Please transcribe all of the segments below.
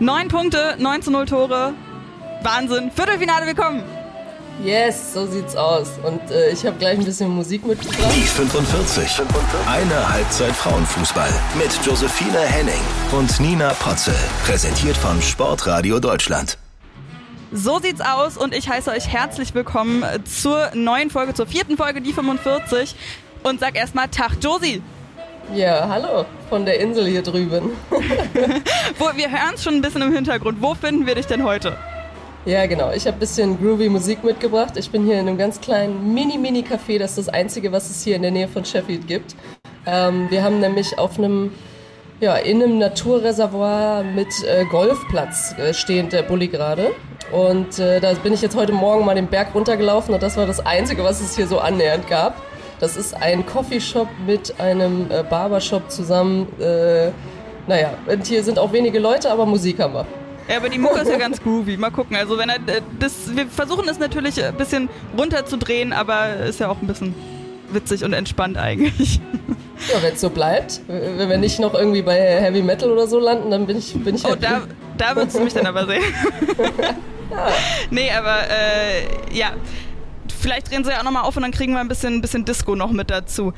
Neun Punkte, 9 zu 0 Tore. Wahnsinn. Viertelfinale willkommen. Yes, so sieht's aus. Und äh, ich habe gleich ein bisschen Musik mitgebracht. Die 45. Eine Halbzeit Frauenfußball mit Josephine Henning und Nina Potzel. Präsentiert von Sportradio Deutschland. So sieht's aus und ich heiße euch herzlich willkommen zur neuen Folge, zur vierten Folge, die 45. Und sag erstmal Tag, Josie. Ja, hallo von der Insel hier drüben. Wo, wir hören es schon ein bisschen im Hintergrund. Wo finden wir dich denn heute? Ja, genau. Ich habe ein bisschen groovy Musik mitgebracht. Ich bin hier in einem ganz kleinen Mini-Mini-Café. Das ist das Einzige, was es hier in der Nähe von Sheffield gibt. Ähm, wir haben nämlich auf einem, ja, in einem Naturreservoir mit äh, Golfplatz äh, stehend der Bulli gerade. Und äh, da bin ich jetzt heute Morgen mal den Berg runtergelaufen und das war das Einzige, was es hier so annähernd gab. Das ist ein Coffeeshop mit einem äh, Barbershop zusammen. Äh, naja, und hier sind auch wenige Leute, aber Musik haben wir. Ja, aber die Mucke ist ja ganz groovy. Mal gucken. Also wenn er äh, das, wir versuchen es natürlich ein bisschen runterzudrehen, aber ist ja auch ein bisschen witzig und entspannt eigentlich. Ja, wenn es so bleibt, wenn wir nicht noch irgendwie bei Heavy Metal oder so landen, dann bin ich bin ich Oh, da, da würdest du mich dann aber sehen. ja. Nee, aber äh, ja. Vielleicht drehen sie ja auch nochmal auf und dann kriegen wir ein bisschen, ein bisschen Disco noch mit dazu.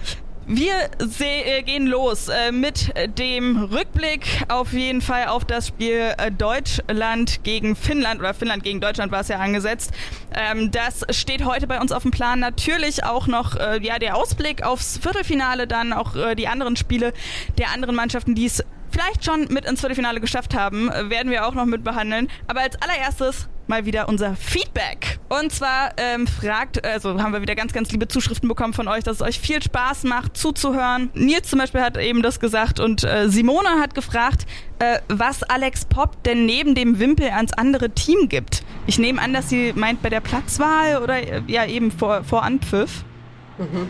Wir äh, gehen los äh, mit dem Rückblick auf jeden Fall auf das Spiel äh, Deutschland gegen Finnland oder Finnland gegen Deutschland war es ja angesetzt. Ähm, das steht heute bei uns auf dem Plan. Natürlich auch noch äh, ja der Ausblick aufs Viertelfinale, dann auch äh, die anderen Spiele der anderen Mannschaften, die es vielleicht schon mit ins Viertelfinale geschafft haben, äh, werden wir auch noch mit behandeln. Aber als allererstes mal wieder unser Feedback. Und zwar ähm, fragt, also haben wir wieder ganz, ganz liebe Zuschriften bekommen von euch, dass es euch viel Spaß macht zuzuhören. Nils zum Beispiel hat eben das gesagt und äh, Simone hat gefragt, äh, was Alex Pop denn neben dem Wimpel ans andere Team gibt. Ich nehme an, dass sie meint bei der Platzwahl oder äh, ja eben vor, vor Anpfiff. Mhm.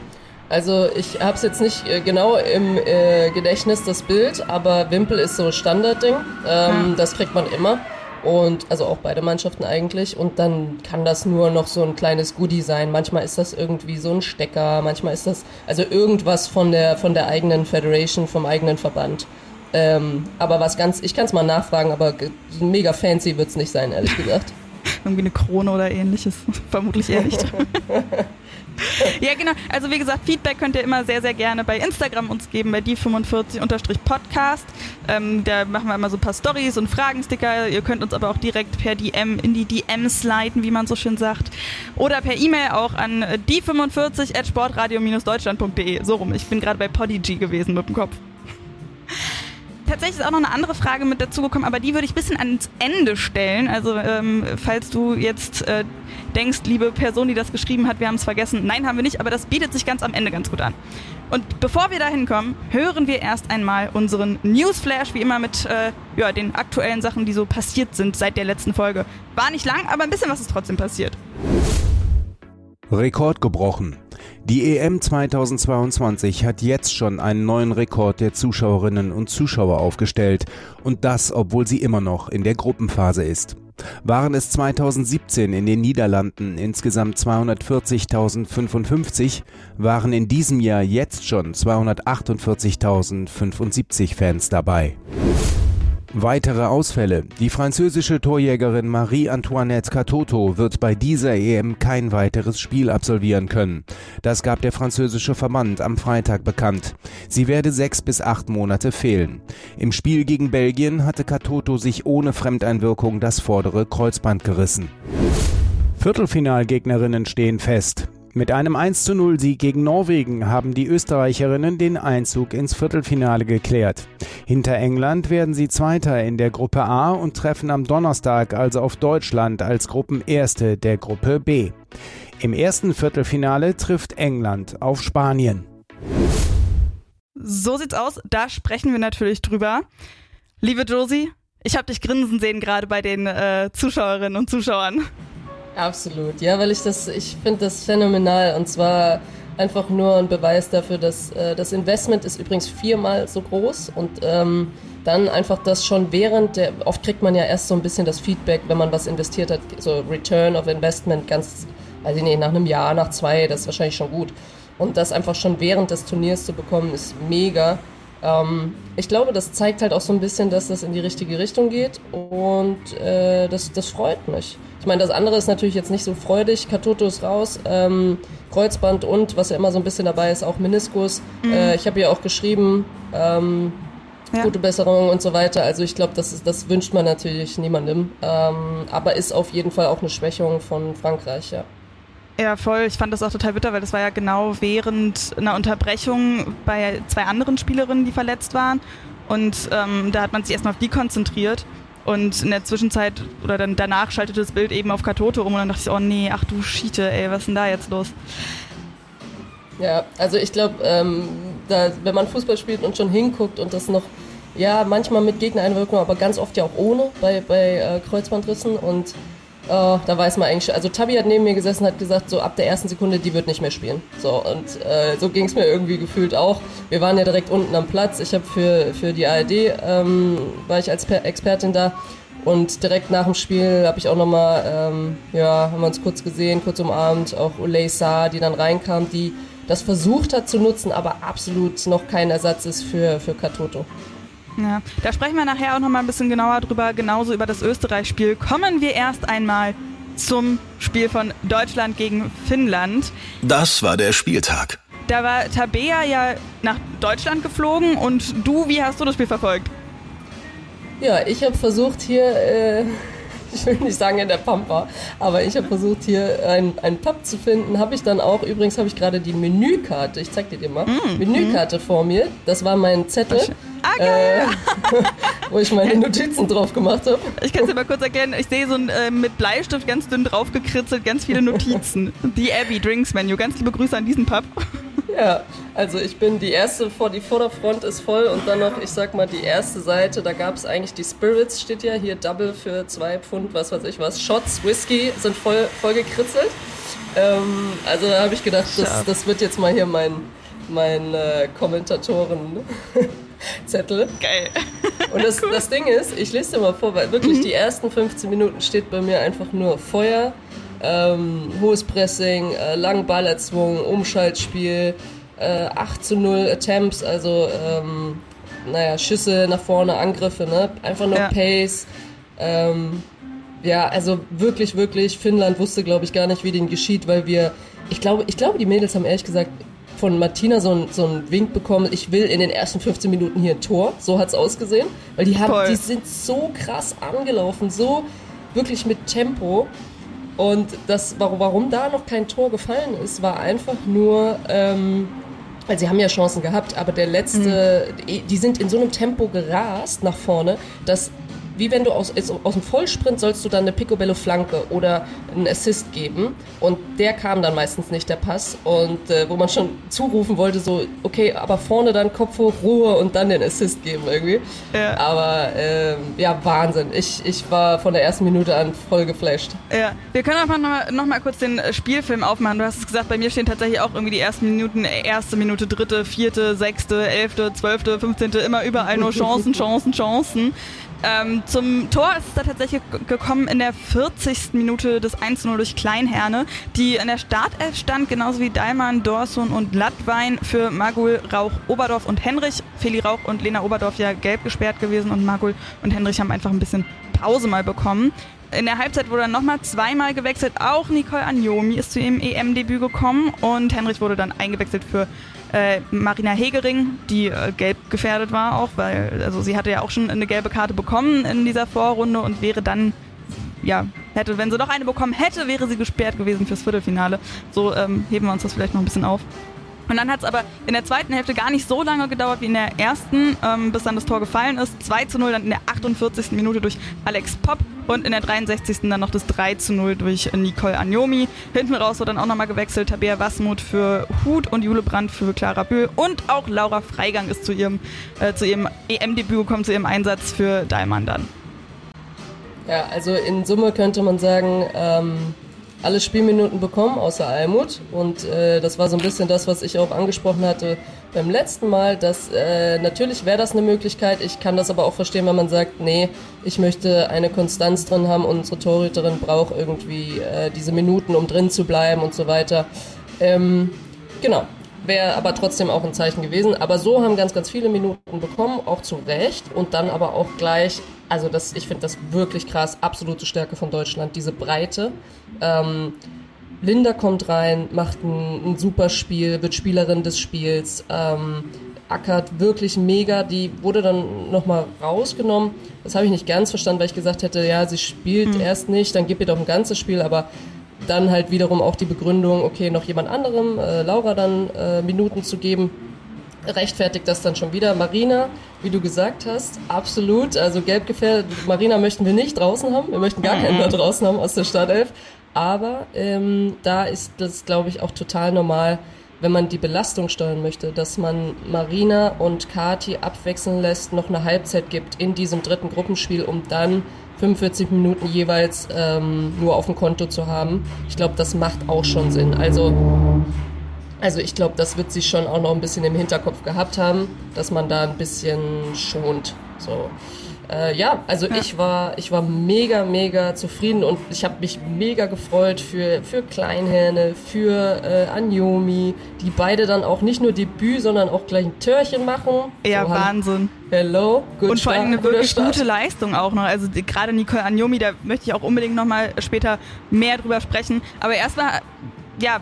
Also ich habe es jetzt nicht äh, genau im äh, Gedächtnis, das Bild, aber Wimpel ist so Standardding. Ähm, ja. Das kriegt man immer. Und also auch beide Mannschaften eigentlich. Und dann kann das nur noch so ein kleines Goodie sein. Manchmal ist das irgendwie so ein Stecker, manchmal ist das also irgendwas von der von der eigenen Federation, vom eigenen Verband. Ähm, aber was ganz, ich kann es mal nachfragen, aber mega fancy wird es nicht sein, ehrlich gesagt. Irgendwie eine Krone oder ähnliches, vermutlich eher nicht. ja, genau. Also wie gesagt, Feedback könnt ihr immer sehr, sehr gerne bei Instagram uns geben, bei die45-podcast. Ähm, da machen wir immer so ein paar Stories und Fragensticker. Ihr könnt uns aber auch direkt per DM in die DMs leiten, wie man so schön sagt. Oder per E-Mail auch an die45 at sportradio-deutschland.de. So rum. Ich bin gerade bei Podigy gewesen mit dem Kopf tatsächlich ist auch noch eine andere Frage mit dazugekommen, aber die würde ich ein bisschen ans Ende stellen. Also ähm, falls du jetzt äh, denkst, liebe Person, die das geschrieben hat, wir haben es vergessen. Nein, haben wir nicht, aber das bietet sich ganz am Ende ganz gut an. Und bevor wir da hinkommen, hören wir erst einmal unseren Newsflash, wie immer mit äh, ja, den aktuellen Sachen, die so passiert sind seit der letzten Folge. War nicht lang, aber ein bisschen was ist trotzdem passiert. Rekord gebrochen. Die EM 2022 hat jetzt schon einen neuen Rekord der Zuschauerinnen und Zuschauer aufgestellt und das, obwohl sie immer noch in der Gruppenphase ist. Waren es 2017 in den Niederlanden insgesamt 240.055, waren in diesem Jahr jetzt schon 248.075 Fans dabei. Weitere Ausfälle. Die französische Torjägerin Marie-Antoinette Catoto wird bei dieser EM kein weiteres Spiel absolvieren können. Das gab der französische Verband am Freitag bekannt. Sie werde sechs bis acht Monate fehlen. Im Spiel gegen Belgien hatte Catoto sich ohne Fremdeinwirkung das vordere Kreuzband gerissen. Viertelfinalgegnerinnen stehen fest. Mit einem 1 zu 0 Sieg gegen Norwegen haben die Österreicherinnen den Einzug ins Viertelfinale geklärt. Hinter England werden sie Zweiter in der Gruppe A und treffen am Donnerstag also auf Deutschland als Gruppenerste der Gruppe B. Im ersten Viertelfinale trifft England auf Spanien. So sieht's aus, da sprechen wir natürlich drüber. Liebe Josie, ich habe dich grinsen sehen gerade bei den äh, Zuschauerinnen und Zuschauern. Absolut, ja, weil ich das, ich finde das phänomenal und zwar einfach nur ein Beweis dafür, dass äh, das Investment ist übrigens viermal so groß und ähm, dann einfach das schon während der, oft kriegt man ja erst so ein bisschen das Feedback, wenn man was investiert hat, so Return of Investment ganz, ich nicht, nach einem Jahr, nach zwei, das ist wahrscheinlich schon gut. Und das einfach schon während des Turniers zu bekommen, ist mega. Ähm, ich glaube, das zeigt halt auch so ein bisschen, dass das in die richtige Richtung geht und äh, das, das freut mich. Ich meine, das andere ist natürlich jetzt nicht so freudig. Katoto ist raus, ähm, Kreuzband und, was ja immer so ein bisschen dabei ist, auch Meniskus. Mhm. Äh, ich habe ja auch geschrieben, ähm, ja. gute Besserung und so weiter. Also ich glaube, das, das wünscht man natürlich niemandem. Ähm, aber ist auf jeden Fall auch eine Schwächung von Frankreich, ja. Ja, voll. Ich fand das auch total bitter, weil das war ja genau während einer Unterbrechung bei zwei anderen Spielerinnen, die verletzt waren. Und ähm, da hat man sich erstmal auf die konzentriert. Und in der Zwischenzeit oder dann danach schaltete das Bild eben auf Katoto um und dann dachte ich, oh nee, ach du Schiete, ey, was ist denn da jetzt los? Ja, also ich glaube, ähm, wenn man Fußball spielt und schon hinguckt und das noch, ja, manchmal mit Gegnereinwirkung, aber ganz oft ja auch ohne bei, bei äh, Kreuzbandrissen und Oh, da weiß man eigentlich, also Tabi hat neben mir gesessen, hat gesagt, so ab der ersten Sekunde, die wird nicht mehr spielen. So, und äh, so ging es mir irgendwie gefühlt auch. Wir waren ja direkt unten am Platz. Ich habe für, für die ARD, ähm, war ich als Expertin da. Und direkt nach dem Spiel habe ich auch nochmal, ähm, ja, haben wir uns kurz gesehen, kurz umarmt, auch Ulay Saar, die dann reinkam, die das versucht hat zu nutzen, aber absolut noch kein Ersatz ist für, für Katoto. Ja, da sprechen wir nachher auch noch mal ein bisschen genauer drüber, genauso über das Österreich-Spiel. Kommen wir erst einmal zum Spiel von Deutschland gegen Finnland. Das war der Spieltag. Da war Tabea ja nach Deutschland geflogen und du, wie hast du das Spiel verfolgt? Ja, ich habe versucht hier äh, ich will nicht sagen in der Pampa, aber ich habe versucht hier einen Pub zu finden. Habe ich dann auch, übrigens habe ich gerade die Menükarte, ich zeig dir die mal, mm, Menükarte mm. vor mir. Das war mein Zettel. Ah, geil. Äh, wo ich meine Notizen drauf gemacht habe. Ich kann es dir mal kurz erklären. Ich sehe so ein, äh, mit Bleistift ganz dünn draufgekritzelt, ganz viele Notizen. Die Abbey Drinks Menu. Ganz liebe Grüße an diesen Pub. Ja, also ich bin die erste, vor die Vorderfront ist voll und dann noch, ich sag mal, die erste Seite, da gab es eigentlich die Spirits, steht ja hier Double für zwei Pfund, was weiß ich was. Shots, Whisky sind voll, voll gekritzelt. Ähm, also da habe ich gedacht, das, das wird jetzt mal hier mein, mein äh, Kommentatoren-Zettel. Geil. Und das, cool. das Ding ist, ich lese dir mal vor, weil wirklich mhm. die ersten 15 Minuten steht bei mir einfach nur Feuer, ähm, hohes Pressing, äh, langen Ballerzwung, Umschaltspiel, äh, 8 zu 0 Attempts, also ähm, naja, Schüsse nach vorne, Angriffe, ne? Einfach nur ja. Pace. Ähm, ja, also wirklich, wirklich, Finnland wusste, glaube ich, gar nicht, wie denen geschieht, weil wir, ich glaube, ich glaube, die Mädels haben ehrlich gesagt von Martina so, ein, so einen Wink bekommen, ich will in den ersten 15 Minuten hier ein Tor. So hat es ausgesehen. Weil die haben, die sind so krass angelaufen, so wirklich mit Tempo. Und das, warum da noch kein Tor gefallen ist, war einfach nur, ähm, weil sie haben ja Chancen gehabt, aber der letzte, mhm. die sind in so einem Tempo gerast nach vorne, dass wie wenn du aus, aus dem Vollsprint sollst du dann eine Picobello-Flanke oder einen Assist geben. Und der kam dann meistens nicht, der Pass. Und äh, wo man schon zurufen wollte, so, okay, aber vorne dann Kopf hoch, Ruhe und dann den Assist geben irgendwie. Ja. Aber äh, ja, Wahnsinn. Ich, ich war von der ersten Minute an voll geflasht. Ja, wir können einfach noch noch mal kurz den Spielfilm aufmachen. Du hast es gesagt, bei mir stehen tatsächlich auch irgendwie die ersten Minuten, erste Minute, dritte, vierte, sechste, elfte, zwölfte, fünfzehnte, immer überall nur Chancen, Chancen, Chancen. Ähm, zum Tor ist es da tatsächlich gekommen in der 40. Minute des 1-0 durch Kleinherne, die in der Startelf stand, genauso wie Daimann, Dorsun und Lattwein für Magul, Rauch, Oberdorf und Henrich. Feli Rauch und Lena Oberdorf ja gelb gesperrt gewesen und Magul und Henrich haben einfach ein bisschen Pause mal bekommen. In der Halbzeit wurde dann nochmal zweimal gewechselt. Auch Nicole Anjomi ist zu ihrem EM-Debüt gekommen und Henrich wurde dann eingewechselt für äh, Marina Hegering, die äh, gelb gefährdet war auch, weil also sie hatte ja auch schon eine gelbe Karte bekommen in dieser Vorrunde und wäre dann ja, hätte, wenn sie noch eine bekommen hätte, wäre sie gesperrt gewesen fürs Viertelfinale. So ähm, heben wir uns das vielleicht noch ein bisschen auf. Und dann hat es aber in der zweiten Hälfte gar nicht so lange gedauert wie in der ersten, ähm, bis dann das Tor gefallen ist. 2 zu 0 dann in der 48. Minute durch Alex Popp und in der 63. dann noch das 3 zu 0 durch Nicole Anjomi. Hinten raus wurde dann auch nochmal gewechselt. Tabea Wasmuth für Hut und Jule Brandt für Clara Böhl. Und auch Laura Freigang ist zu ihrem, äh, ihrem EM-Debüt gekommen, zu ihrem Einsatz für Daimann dann. Ja, also in Summe könnte man sagen, ähm, alle Spielminuten bekommen, außer Almut. Und äh, das war so ein bisschen das, was ich auch angesprochen hatte beim letzten Mal, dass äh, natürlich wäre das eine Möglichkeit. Ich kann das aber auch verstehen, wenn man sagt, nee, ich möchte eine Konstanz drin haben und unsere Torhüterin braucht irgendwie äh, diese Minuten, um drin zu bleiben und so weiter. Ähm, genau. Wäre aber trotzdem auch ein Zeichen gewesen. Aber so haben ganz, ganz viele Minuten bekommen, auch zu Recht. Und dann aber auch gleich, also das, ich finde das wirklich krass, absolute Stärke von Deutschland, diese Breite. Ähm, Linda kommt rein, macht ein, ein super Spiel, wird Spielerin des Spiels, ähm, ackert wirklich mega. Die wurde dann nochmal rausgenommen. Das habe ich nicht ganz verstanden, weil ich gesagt hätte, ja, sie spielt hm. erst nicht, dann gib ihr doch ein ganzes Spiel, aber dann halt wiederum auch die Begründung, okay, noch jemand anderem, äh, Laura dann äh, Minuten zu geben, rechtfertigt das dann schon wieder. Marina, wie du gesagt hast, absolut, also gelb gefährdet. Marina möchten wir nicht draußen haben, wir möchten gar keinen da draußen haben aus der Startelf. Aber ähm, da ist das, glaube ich, auch total normal, wenn man die Belastung steuern möchte, dass man Marina und Kati abwechseln lässt, noch eine Halbzeit gibt in diesem dritten Gruppenspiel, um dann 45 Minuten jeweils ähm, nur auf dem Konto zu haben. Ich glaube, das macht auch schon Sinn. Also, also ich glaube, das wird sie schon auch noch ein bisschen im Hinterkopf gehabt haben, dass man da ein bisschen schont. So. Äh, ja, also ja. ich war ich war mega mega zufrieden und ich habe mich mega gefreut für für Kleinhähne, für äh, Anjomi, die beide dann auch nicht nur Debüt, sondern auch gleich ein Törchen machen. Ja, so, Wahnsinn. Hello, good Und vor allem eine wirklich Start. gute Leistung auch noch. Also gerade Nicole Anjomi, da möchte ich auch unbedingt nochmal später mehr drüber sprechen. Aber erstmal, ja,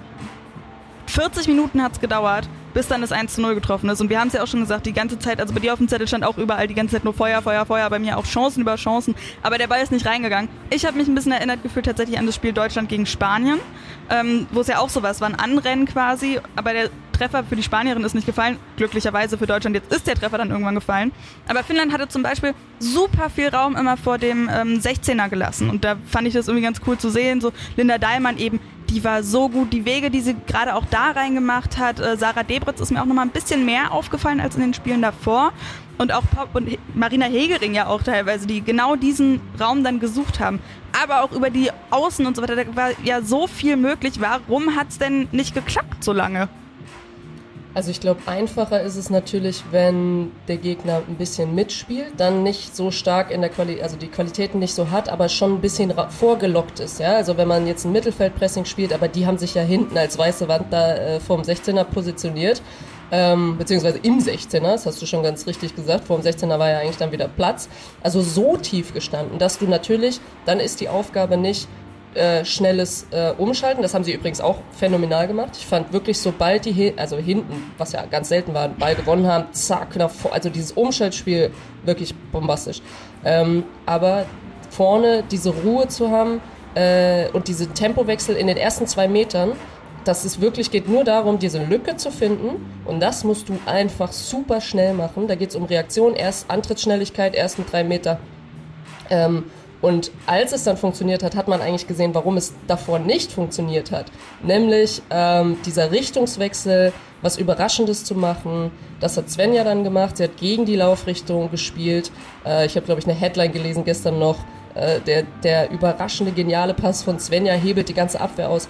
40 Minuten hat's gedauert bis dann das 1 zu 0 getroffen ist. Und wir haben es ja auch schon gesagt, die ganze Zeit, also bei dir auf dem Zettel stand auch überall die ganze Zeit nur Feuer, Feuer, Feuer, bei mir auch Chancen über Chancen. Aber der Ball ist nicht reingegangen. Ich habe mich ein bisschen erinnert gefühlt tatsächlich an das Spiel Deutschland gegen Spanien, ähm, wo es ja auch sowas war, ein Anrennen quasi, aber der Treffer für die Spanierin ist nicht gefallen. Glücklicherweise für Deutschland jetzt ist der Treffer dann irgendwann gefallen. Aber Finnland hatte zum Beispiel super viel Raum immer vor dem ähm, 16er gelassen. Und da fand ich das irgendwie ganz cool zu sehen. So Linda Daimann eben die war so gut. Die Wege, die sie gerade auch da reingemacht hat. Äh, Sarah Debritz ist mir auch nochmal ein bisschen mehr aufgefallen als in den Spielen davor. Und auch Pop und Marina Hegering ja auch teilweise, die genau diesen Raum dann gesucht haben. Aber auch über die Außen und so weiter, da war ja so viel möglich. Warum hat es denn nicht geklappt so lange? Also ich glaube, einfacher ist es natürlich, wenn der Gegner ein bisschen mitspielt, dann nicht so stark in der Qualität, also die Qualitäten nicht so hat, aber schon ein bisschen vorgelockt ist. Ja? Also wenn man jetzt ein Mittelfeldpressing spielt, aber die haben sich ja hinten als weiße Wand da äh, vorm 16er positioniert, ähm, beziehungsweise im 16er, das hast du schon ganz richtig gesagt, vor dem 16er war ja eigentlich dann wieder Platz. Also so tief gestanden, dass du natürlich, dann ist die Aufgabe nicht, äh, schnelles äh, Umschalten. Das haben sie übrigens auch phänomenal gemacht. Ich fand wirklich, sobald die, also hinten, was ja ganz selten war, Ball gewonnen haben, zack, nach vor, also dieses Umschaltspiel wirklich bombastisch. Ähm, aber vorne diese Ruhe zu haben äh, und diesen Tempowechsel in den ersten zwei Metern, dass es wirklich geht nur darum, diese Lücke zu finden und das musst du einfach super schnell machen. Da geht es um Reaktion, erst Antrittsschnelligkeit, ersten drei Meter. Ähm, und als es dann funktioniert hat, hat man eigentlich gesehen, warum es davor nicht funktioniert hat. Nämlich ähm, dieser Richtungswechsel, was Überraschendes zu machen. Das hat Svenja dann gemacht. Sie hat gegen die Laufrichtung gespielt. Äh, ich habe, glaube ich, eine Headline gelesen gestern noch. Äh, der, der überraschende, geniale Pass von Svenja hebelt die ganze Abwehr aus.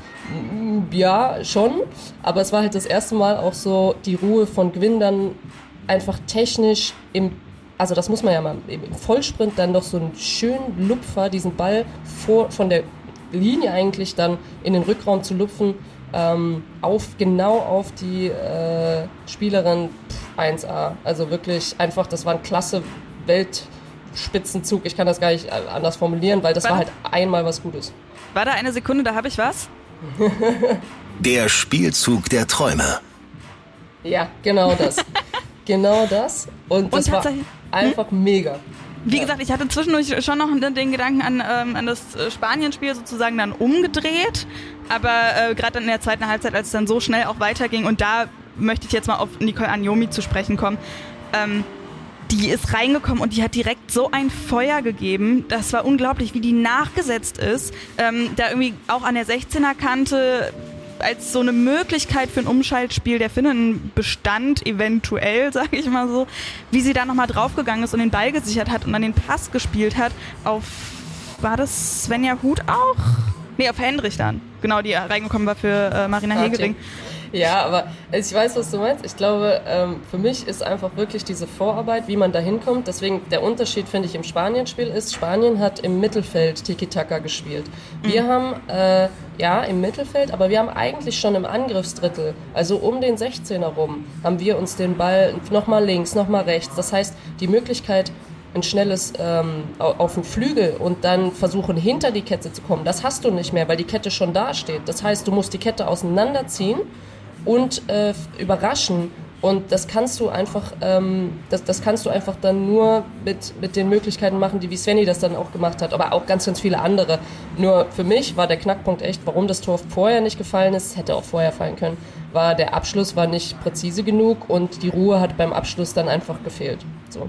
Ja, schon. Aber es war halt das erste Mal auch so die Ruhe von Gwyn dann einfach technisch im also das muss man ja mal im Vollsprint dann doch so einen schönen Lupfer, diesen Ball vor, von der Linie eigentlich dann in den Rückraum zu lupfen, ähm, auf, genau auf die äh, Spielerin pff, 1A. Also wirklich einfach, das war ein klasse Weltspitzenzug. Ich kann das gar nicht äh, anders formulieren, weil das war, war halt einmal was Gutes. War da eine Sekunde, da habe ich was? der Spielzug der Träume. Ja, genau das. genau das. Und das Und war einfach hm? mega. Wie ja. gesagt, ich hatte zwischendurch schon noch den Gedanken an, ähm, an das äh, Spanien-Spiel sozusagen dann umgedreht. Aber äh, gerade dann in der zweiten Halbzeit, als es dann so schnell auch weiterging, und da möchte ich jetzt mal auf Nicole Anjomi zu sprechen kommen. Ähm, die ist reingekommen und die hat direkt so ein Feuer gegeben. Das war unglaublich, wie die nachgesetzt ist. Ähm, da irgendwie auch an der 16er Kante als so eine Möglichkeit für ein Umschaltspiel der Finnen bestand, eventuell, sage ich mal so, wie sie da nochmal draufgegangen ist und den Ball gesichert hat und dann den Pass gespielt hat auf, war das Svenja Hut auch? Nee, auf Hendrich dann. Genau, die reingekommen war für äh, Marina Hegering. Ja, aber ich weiß, was du meinst. Ich glaube, ähm, für mich ist einfach wirklich diese Vorarbeit, wie man da hinkommt. Deswegen der Unterschied, finde ich, im Spanien-Spiel ist, Spanien hat im Mittelfeld Tiki-Taka gespielt. Wir mhm. haben, äh, ja, im Mittelfeld, aber wir haben eigentlich schon im Angriffsdrittel, also um den 16er rum, haben wir uns den Ball nochmal links, nochmal rechts. Das heißt, die Möglichkeit, ein schnelles ähm, auf den Flügel und dann versuchen hinter die Kette zu kommen, das hast du nicht mehr, weil die Kette schon da steht. Das heißt, du musst die Kette auseinanderziehen und äh, überraschen. Und das kannst du einfach, ähm, das, das kannst du einfach dann nur mit, mit den Möglichkeiten machen, die wie Svenny das dann auch gemacht hat, aber auch ganz, ganz viele andere. Nur für mich war der Knackpunkt echt, warum das Tor vorher nicht gefallen ist, hätte auch vorher fallen können, war der Abschluss war nicht präzise genug und die Ruhe hat beim Abschluss dann einfach gefehlt. So.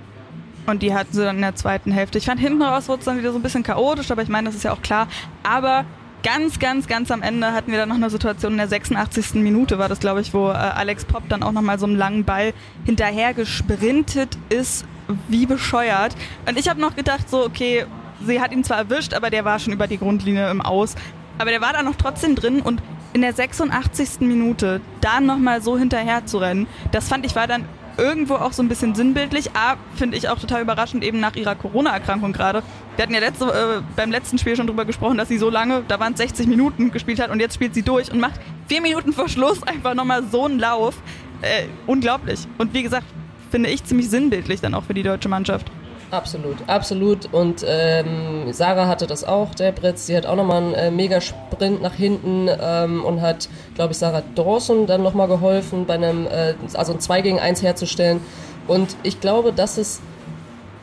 Und die hatten sie dann in der zweiten Hälfte. Ich fand hinten raus wurde es dann wieder so ein bisschen chaotisch, aber ich meine, das ist ja auch klar. Aber ganz, ganz, ganz am Ende hatten wir dann noch eine Situation in der 86. Minute war das, glaube ich, wo äh, Alex Popp dann auch nochmal so einen langen Ball hinterher gesprintet ist, wie bescheuert. Und ich habe noch gedacht, so, okay, sie hat ihn zwar erwischt, aber der war schon über die Grundlinie im Aus. Aber der war da noch trotzdem drin und in der 86. Minute da nochmal so hinterher zu rennen, das fand ich war dann irgendwo auch so ein bisschen sinnbildlich. A, finde ich auch total überraschend, eben nach ihrer Corona-Erkrankung gerade. Wir hatten ja letzte, äh, beim letzten Spiel schon drüber gesprochen, dass sie so lange, da waren es 60 Minuten, gespielt hat und jetzt spielt sie durch und macht vier Minuten vor Schluss einfach nochmal so einen Lauf. Äh, unglaublich. Und wie gesagt, finde ich ziemlich sinnbildlich dann auch für die deutsche Mannschaft. Absolut, absolut. Und ähm, Sarah hatte das auch, der Britz. Sie hat auch nochmal einen äh, Megasprint nach hinten ähm, und hat, glaube ich, Sarah Dawson dann nochmal geholfen, bei einem, äh, also ein 2 gegen 1 herzustellen. Und ich glaube, das ist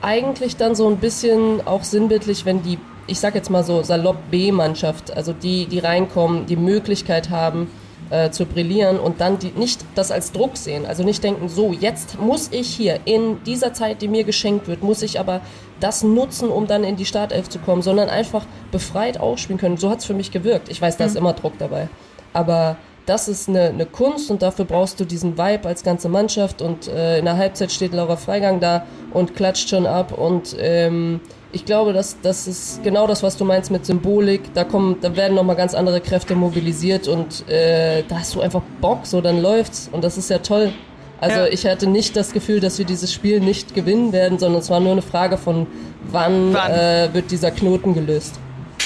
eigentlich dann so ein bisschen auch sinnbildlich, wenn die, ich sag jetzt mal so, salopp B-Mannschaft, also die, die reinkommen, die Möglichkeit haben, äh, zu brillieren und dann die, nicht das als Druck sehen. Also nicht denken, so, jetzt muss ich hier in dieser Zeit, die mir geschenkt wird, muss ich aber das nutzen, um dann in die Startelf zu kommen, sondern einfach befreit aufspielen können. So hat es für mich gewirkt. Ich weiß, da ist mhm. immer Druck dabei. Aber das ist eine, eine, Kunst und dafür brauchst du diesen Vibe als ganze Mannschaft und äh, in der Halbzeit steht Laura Freigang da und klatscht schon ab und ähm, ich glaube, dass das ist genau das, was du meinst mit Symbolik. Da kommen, da werden nochmal ganz andere Kräfte mobilisiert und äh, da hast du einfach Bock, so dann läuft's und das ist ja toll. Also ja. ich hatte nicht das Gefühl, dass wir dieses Spiel nicht gewinnen werden, sondern es war nur eine Frage von, wann, wann? Äh, wird dieser Knoten gelöst.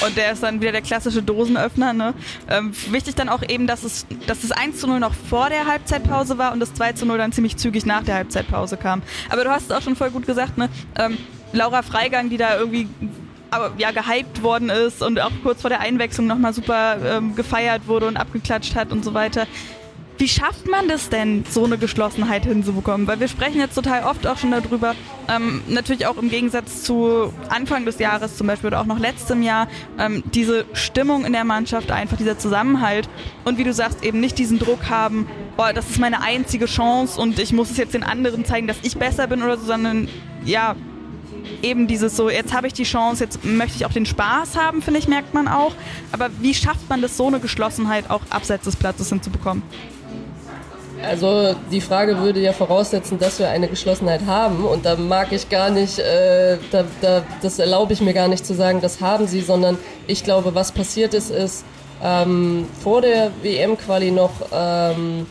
Und der ist dann wieder der klassische Dosenöffner. Ne? Ähm, wichtig dann auch eben, dass es, dass es 1 zu 0 noch vor der Halbzeitpause war und das 2 zu 0 dann ziemlich zügig nach der Halbzeitpause kam. Aber du hast es auch schon voll gut gesagt, ne? Ähm, Laura Freigang, die da irgendwie ja, gehypt worden ist und auch kurz vor der Einwechslung nochmal super ähm, gefeiert wurde und abgeklatscht hat und so weiter. Wie schafft man das denn, so eine Geschlossenheit hinzubekommen? Weil wir sprechen jetzt total oft auch schon darüber, ähm, natürlich auch im Gegensatz zu Anfang des Jahres zum Beispiel oder auch noch letztem Jahr, ähm, diese Stimmung in der Mannschaft, einfach dieser Zusammenhalt und wie du sagst, eben nicht diesen Druck haben, boah, das ist meine einzige Chance und ich muss es jetzt den anderen zeigen, dass ich besser bin oder so, sondern ja, eben dieses so, jetzt habe ich die Chance, jetzt möchte ich auch den Spaß haben, finde ich, merkt man auch. Aber wie schafft man das, so eine Geschlossenheit auch abseits des Platzes hinzubekommen? Also die Frage würde ja voraussetzen, dass wir eine Geschlossenheit haben und da mag ich gar nicht, äh, da, da, das erlaube ich mir gar nicht zu sagen, das haben sie, sondern ich glaube, was passiert ist, ist ähm, vor der WM-Quali noch, ähm,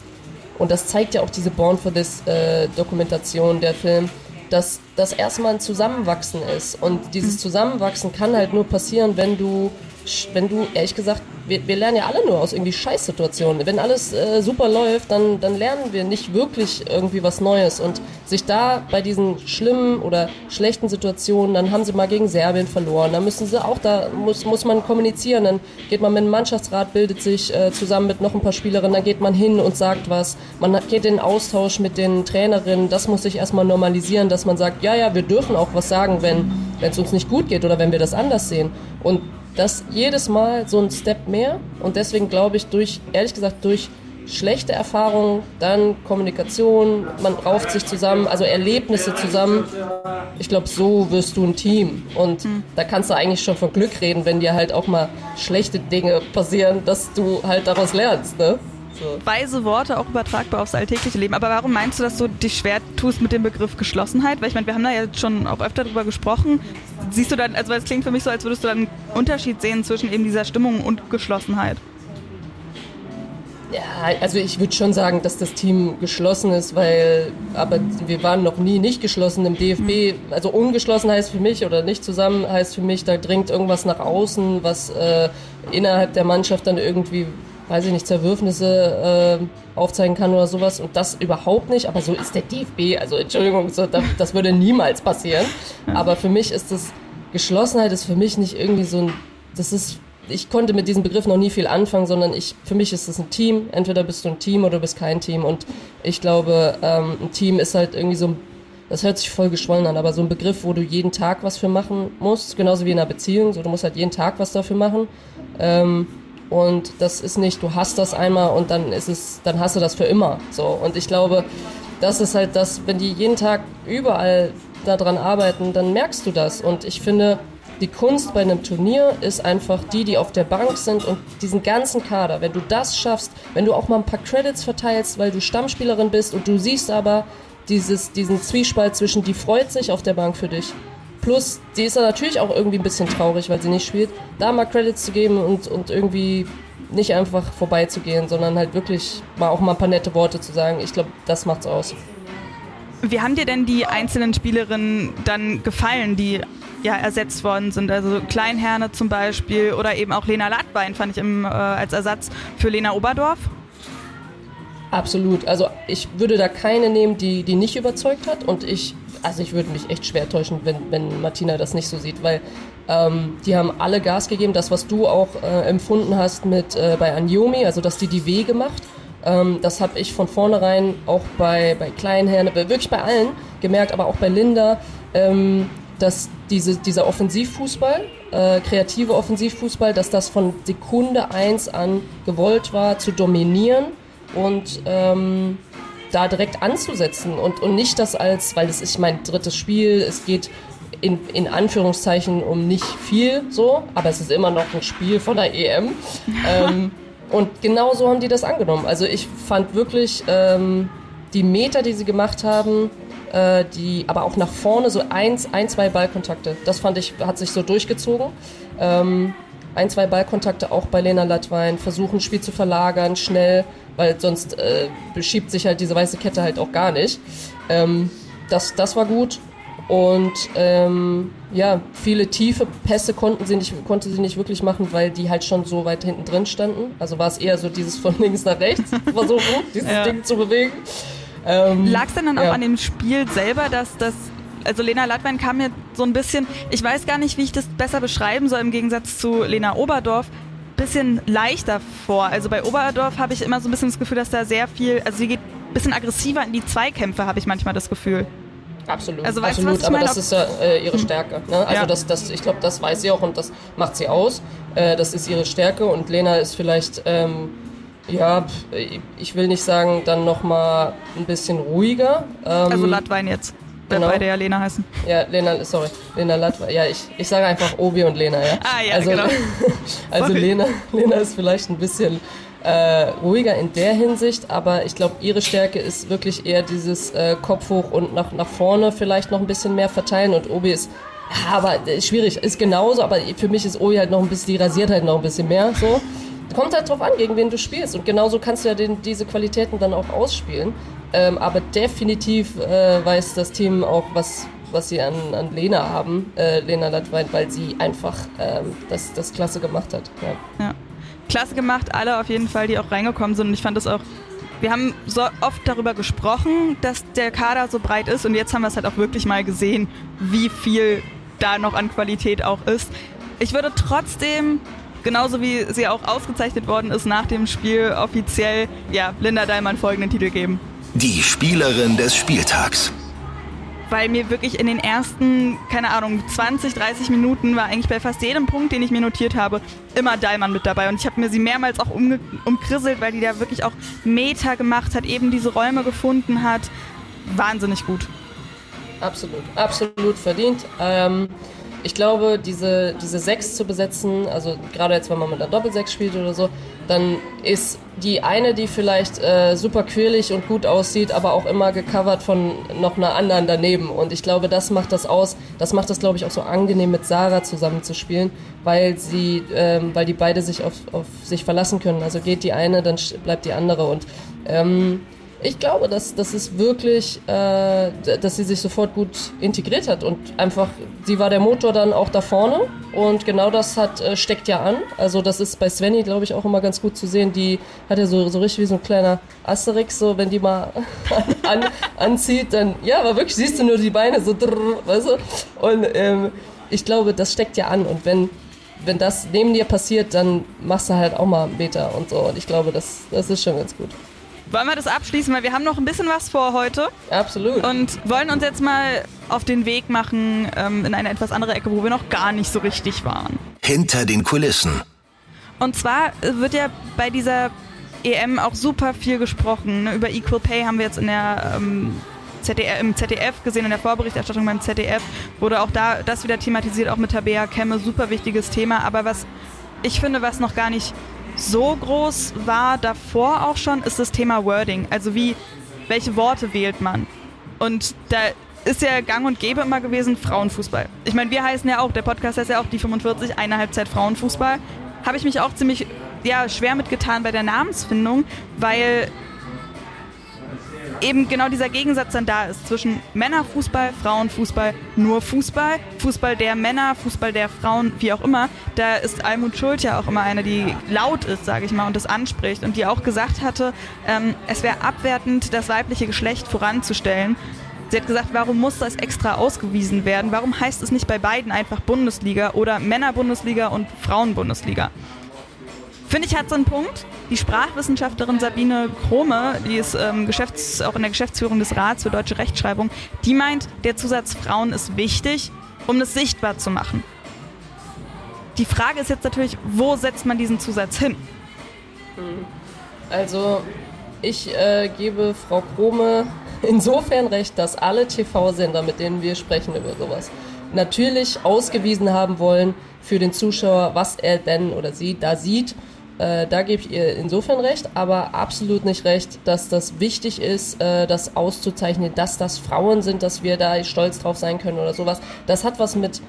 und das zeigt ja auch diese Born for This äh, Dokumentation, der Film, dass das erstmal ein Zusammenwachsen ist. Und dieses. Zusammenwachsen kann halt nur passieren, wenn du, wenn du, ehrlich gesagt, wir, wir lernen ja alle nur aus irgendwie Scheißsituationen. Wenn alles äh, super läuft, dann, dann lernen wir nicht wirklich irgendwie was Neues. Und sich da bei diesen schlimmen oder schlechten Situationen, dann haben sie mal gegen Serbien verloren, dann müssen sie auch, da muss, muss man kommunizieren, dann geht man mit dem Mannschaftsrat, bildet sich äh, zusammen mit noch ein paar Spielerinnen, dann geht man hin und sagt was. Man geht in Austausch mit den Trainerinnen, das muss sich erstmal normalisieren, dass man sagt, ja, ja, wir dürfen auch was sagen, wenn es uns nicht gut geht oder wenn wir das anders sehen. Und das jedes Mal so ein Step mehr. Und deswegen glaube ich, durch, ehrlich gesagt, durch schlechte Erfahrungen, dann Kommunikation, man rauft sich zusammen, also Erlebnisse zusammen. Ich glaube, so wirst du ein Team. Und mhm. da kannst du eigentlich schon von Glück reden, wenn dir halt auch mal schlechte Dinge passieren, dass du halt daraus lernst. Ne? So. Weise Worte auch übertragbar aufs alltägliche Leben. Aber warum meinst du, dass du dich schwer tust mit dem Begriff Geschlossenheit? Weil ich meine, wir haben da ja schon auch öfter drüber gesprochen. Siehst du dann, also es klingt für mich so, als würdest du dann einen Unterschied sehen zwischen eben dieser Stimmung und Geschlossenheit. Ja, also ich würde schon sagen, dass das Team geschlossen ist, weil, aber wir waren noch nie nicht geschlossen im DFB. Mhm. Also ungeschlossen heißt für mich oder nicht zusammen heißt für mich, da dringt irgendwas nach außen, was äh, innerhalb der Mannschaft dann irgendwie, weiß ich nicht, Zerwürfnisse äh, aufzeigen kann oder sowas. Und das überhaupt nicht. Aber so ist der DFB. Also Entschuldigung, so, das würde niemals passieren. Aber für mich ist das Geschlossenheit ist für mich nicht irgendwie so ein, das ist ich konnte mit diesem Begriff noch nie viel anfangen, sondern ich, für mich ist es ein Team. Entweder bist du ein Team oder du bist kein Team. Und ich glaube, ähm, ein Team ist halt irgendwie so, das hört sich voll geschwollen an, aber so ein Begriff, wo du jeden Tag was für machen musst, genauso wie in einer Beziehung. So, du musst halt jeden Tag was dafür machen. Ähm, und das ist nicht, du hast das einmal und dann ist es, dann hast du das für immer. So. Und ich glaube, das ist halt das, wenn die jeden Tag überall daran arbeiten, dann merkst du das. Und ich finde, die Kunst bei einem Turnier ist einfach die, die auf der Bank sind und diesen ganzen Kader. Wenn du das schaffst, wenn du auch mal ein paar Credits verteilst, weil du Stammspielerin bist und du siehst aber dieses, diesen Zwiespalt zwischen, die freut sich auf der Bank für dich. Plus, die ist ja natürlich auch irgendwie ein bisschen traurig, weil sie nicht spielt. Da mal Credits zu geben und, und irgendwie nicht einfach vorbeizugehen, sondern halt wirklich mal auch mal ein paar nette Worte zu sagen. Ich glaube, das macht's aus. Wie haben dir denn die einzelnen Spielerinnen dann gefallen, die ja ersetzt worden sind? Also Kleinherne zum Beispiel oder eben auch Lena Ladbein fand ich im, äh, als Ersatz für Lena Oberdorf. Absolut. Also ich würde da keine nehmen, die, die nicht überzeugt hat. Und ich, also ich würde mich echt schwer täuschen, wenn, wenn Martina das nicht so sieht, weil ähm, die haben alle Gas gegeben. Das, was du auch äh, empfunden hast mit äh, bei Anjomi, also dass die die Wege macht, ähm, das habe ich von vornherein auch bei, bei Kleinherren, wirklich bei allen gemerkt, aber auch bei Linda, ähm, dass diese, dieser Offensivfußball, äh, kreative Offensivfußball, dass das von Sekunde eins an gewollt war, zu dominieren und ähm, da direkt anzusetzen und, und nicht das als, weil das ist mein drittes Spiel, es geht in, in Anführungszeichen um nicht viel so, aber es ist immer noch ein Spiel von der EM. ähm, und genau so haben die das angenommen. Also ich fand wirklich ähm, die Meter, die sie gemacht haben, äh, die, aber auch nach vorne so eins, ein, zwei Ballkontakte. Das fand ich, hat sich so durchgezogen. Ähm, ein, zwei Ballkontakte auch bei Lena Latwein, versuchen Spiel zu verlagern, schnell, weil sonst äh, beschiebt sich halt diese weiße Kette halt auch gar nicht. Ähm, das, das war gut. Und ähm, ja, viele tiefe Pässe konnten sie nicht, konnte sie nicht wirklich machen, weil die halt schon so weit hinten drin standen. Also war es eher so dieses von links nach rechts versuchen, dieses ja. Ding zu bewegen. Ähm, Lag es denn dann auch ja. an dem Spiel selber, dass das also Lena Latwein kam mir so ein bisschen, ich weiß gar nicht, wie ich das besser beschreiben soll im Gegensatz zu Lena Oberdorf, bisschen leichter vor. Also bei Oberdorf habe ich immer so ein bisschen das Gefühl, dass da sehr viel, also sie geht ein bisschen aggressiver in die Zweikämpfe, habe ich manchmal das Gefühl. Absolut, also, absolut. Du, aber meine? das ist ja äh, ihre hm. Stärke. Ne? Also ja. das, das, ich glaube, das weiß sie auch und das macht sie aus. Äh, das ist ihre Stärke und Lena ist vielleicht ähm, ja, ich will nicht sagen, dann nochmal ein bisschen ruhiger. Ähm, also Latwein jetzt. Genau. Beide ja Lena heißen. Ja, Lena, sorry, Lena Latwein. Ja, ich, ich sage einfach Obi und Lena, ja. Ah, ja, also, genau. also Lena, Lena ist vielleicht ein bisschen äh, ruhiger in der Hinsicht, aber ich glaube, ihre Stärke ist wirklich eher dieses äh, Kopf hoch und nach, nach vorne vielleicht noch ein bisschen mehr verteilen und Obi ist ja, aber ist schwierig, ist genauso, aber für mich ist Obi halt noch ein bisschen, die rasiert halt noch ein bisschen mehr, so. Kommt halt drauf an, gegen wen du spielst. Und genauso kannst du ja den, diese Qualitäten dann auch ausspielen. Ähm, aber definitiv äh, weiß das Team auch, was, was sie an, an Lena haben, äh, Lena Latwein, weil sie einfach ähm, das, das klasse gemacht hat. Ja. ja. Klasse gemacht, alle auf jeden Fall, die auch reingekommen sind. Und ich fand das auch. Wir haben so oft darüber gesprochen, dass der Kader so breit ist und jetzt haben wir es halt auch wirklich mal gesehen, wie viel da noch an Qualität auch ist. Ich würde trotzdem genauso wie sie auch ausgezeichnet worden ist nach dem Spiel offiziell, ja, Linda Dallmann folgenden Titel geben. Die Spielerin des Spieltags. Weil mir wirklich in den ersten, keine Ahnung, 20, 30 Minuten war eigentlich bei fast jedem Punkt, den ich mir notiert habe, immer Dallmann mit dabei. Und ich habe mir sie mehrmals auch umge umkrisselt, weil die da wirklich auch Meter gemacht hat, eben diese Räume gefunden hat. Wahnsinnig gut. Absolut, absolut verdient. Ähm ich glaube, diese, diese Sechs zu besetzen, also gerade jetzt, wenn man mit einer Doppelsechs spielt oder so, dann ist die eine, die vielleicht äh, super quirlig und gut aussieht, aber auch immer gecovert von noch einer anderen daneben. Und ich glaube, das macht das aus. Das macht das, glaube ich, auch so angenehm mit Sarah zusammen zu spielen, weil sie, ähm, weil die beide sich auf, auf sich verlassen können. Also geht die eine, dann bleibt die andere. Und ähm, ich glaube, dass das ist wirklich, äh, dass sie sich sofort gut integriert hat und einfach, sie war der Motor dann auch da vorne und genau das hat äh, steckt ja an. Also das ist bei Svenny, glaube ich, auch immer ganz gut zu sehen. Die hat ja so, so richtig wie so ein kleiner Asterix, so wenn die mal an, anzieht, dann ja, aber wirklich siehst du nur die Beine so, drrr, weißt du? Und ähm, ich glaube, das steckt ja an und wenn wenn das neben dir passiert, dann machst du halt auch mal einen Meter und so. Und ich glaube, das, das ist schon ganz gut. Wollen wir das abschließen, weil wir haben noch ein bisschen was vor heute. Absolut. Und wollen uns jetzt mal auf den Weg machen ähm, in eine etwas andere Ecke, wo wir noch gar nicht so richtig waren. Hinter den Kulissen. Und zwar wird ja bei dieser EM auch super viel gesprochen. Ne? Über Equal Pay haben wir jetzt in der ähm, ZDF, im ZDF gesehen, in der Vorberichterstattung beim ZDF wurde auch da das wieder thematisiert, auch mit Tabea Kemme, super wichtiges Thema. Aber was ich finde, was noch gar nicht so groß war davor auch schon, ist das Thema Wording. Also wie, welche Worte wählt man? Und da ist ja gang und gäbe immer gewesen Frauenfußball. Ich meine, wir heißen ja auch, der Podcast heißt ja auch die 45, eine Halbzeit Frauenfußball. Habe ich mich auch ziemlich ja, schwer mitgetan bei der Namensfindung, weil eben genau dieser Gegensatz dann da ist zwischen Männerfußball, Frauenfußball, nur Fußball, Fußball der Männer, Fußball der Frauen, wie auch immer. Da ist Almut Schuld ja auch immer eine, die laut ist, sage ich mal, und das anspricht und die auch gesagt hatte, ähm, es wäre abwertend, das weibliche Geschlecht voranzustellen. Sie hat gesagt, warum muss das extra ausgewiesen werden? Warum heißt es nicht bei beiden einfach Bundesliga oder Männerbundesliga und Frauenbundesliga? Finde ich, hat so einen Punkt. Die Sprachwissenschaftlerin Sabine Krome, die ist ähm, Geschäfts-, auch in der Geschäftsführung des Rats für deutsche Rechtschreibung, die meint, der Zusatz Frauen ist wichtig, um es sichtbar zu machen. Die Frage ist jetzt natürlich, wo setzt man diesen Zusatz hin? Also, ich äh, gebe Frau Krome insofern recht, dass alle TV-Sender, mit denen wir sprechen über sowas, natürlich ausgewiesen haben wollen für den Zuschauer, was er denn oder sie da sieht äh, da gebe ich ihr insofern recht, aber absolut nicht recht, dass das wichtig ist, äh, das auszuzeichnen, dass das Frauen sind, dass wir da stolz drauf sein können oder sowas. Das hat was mit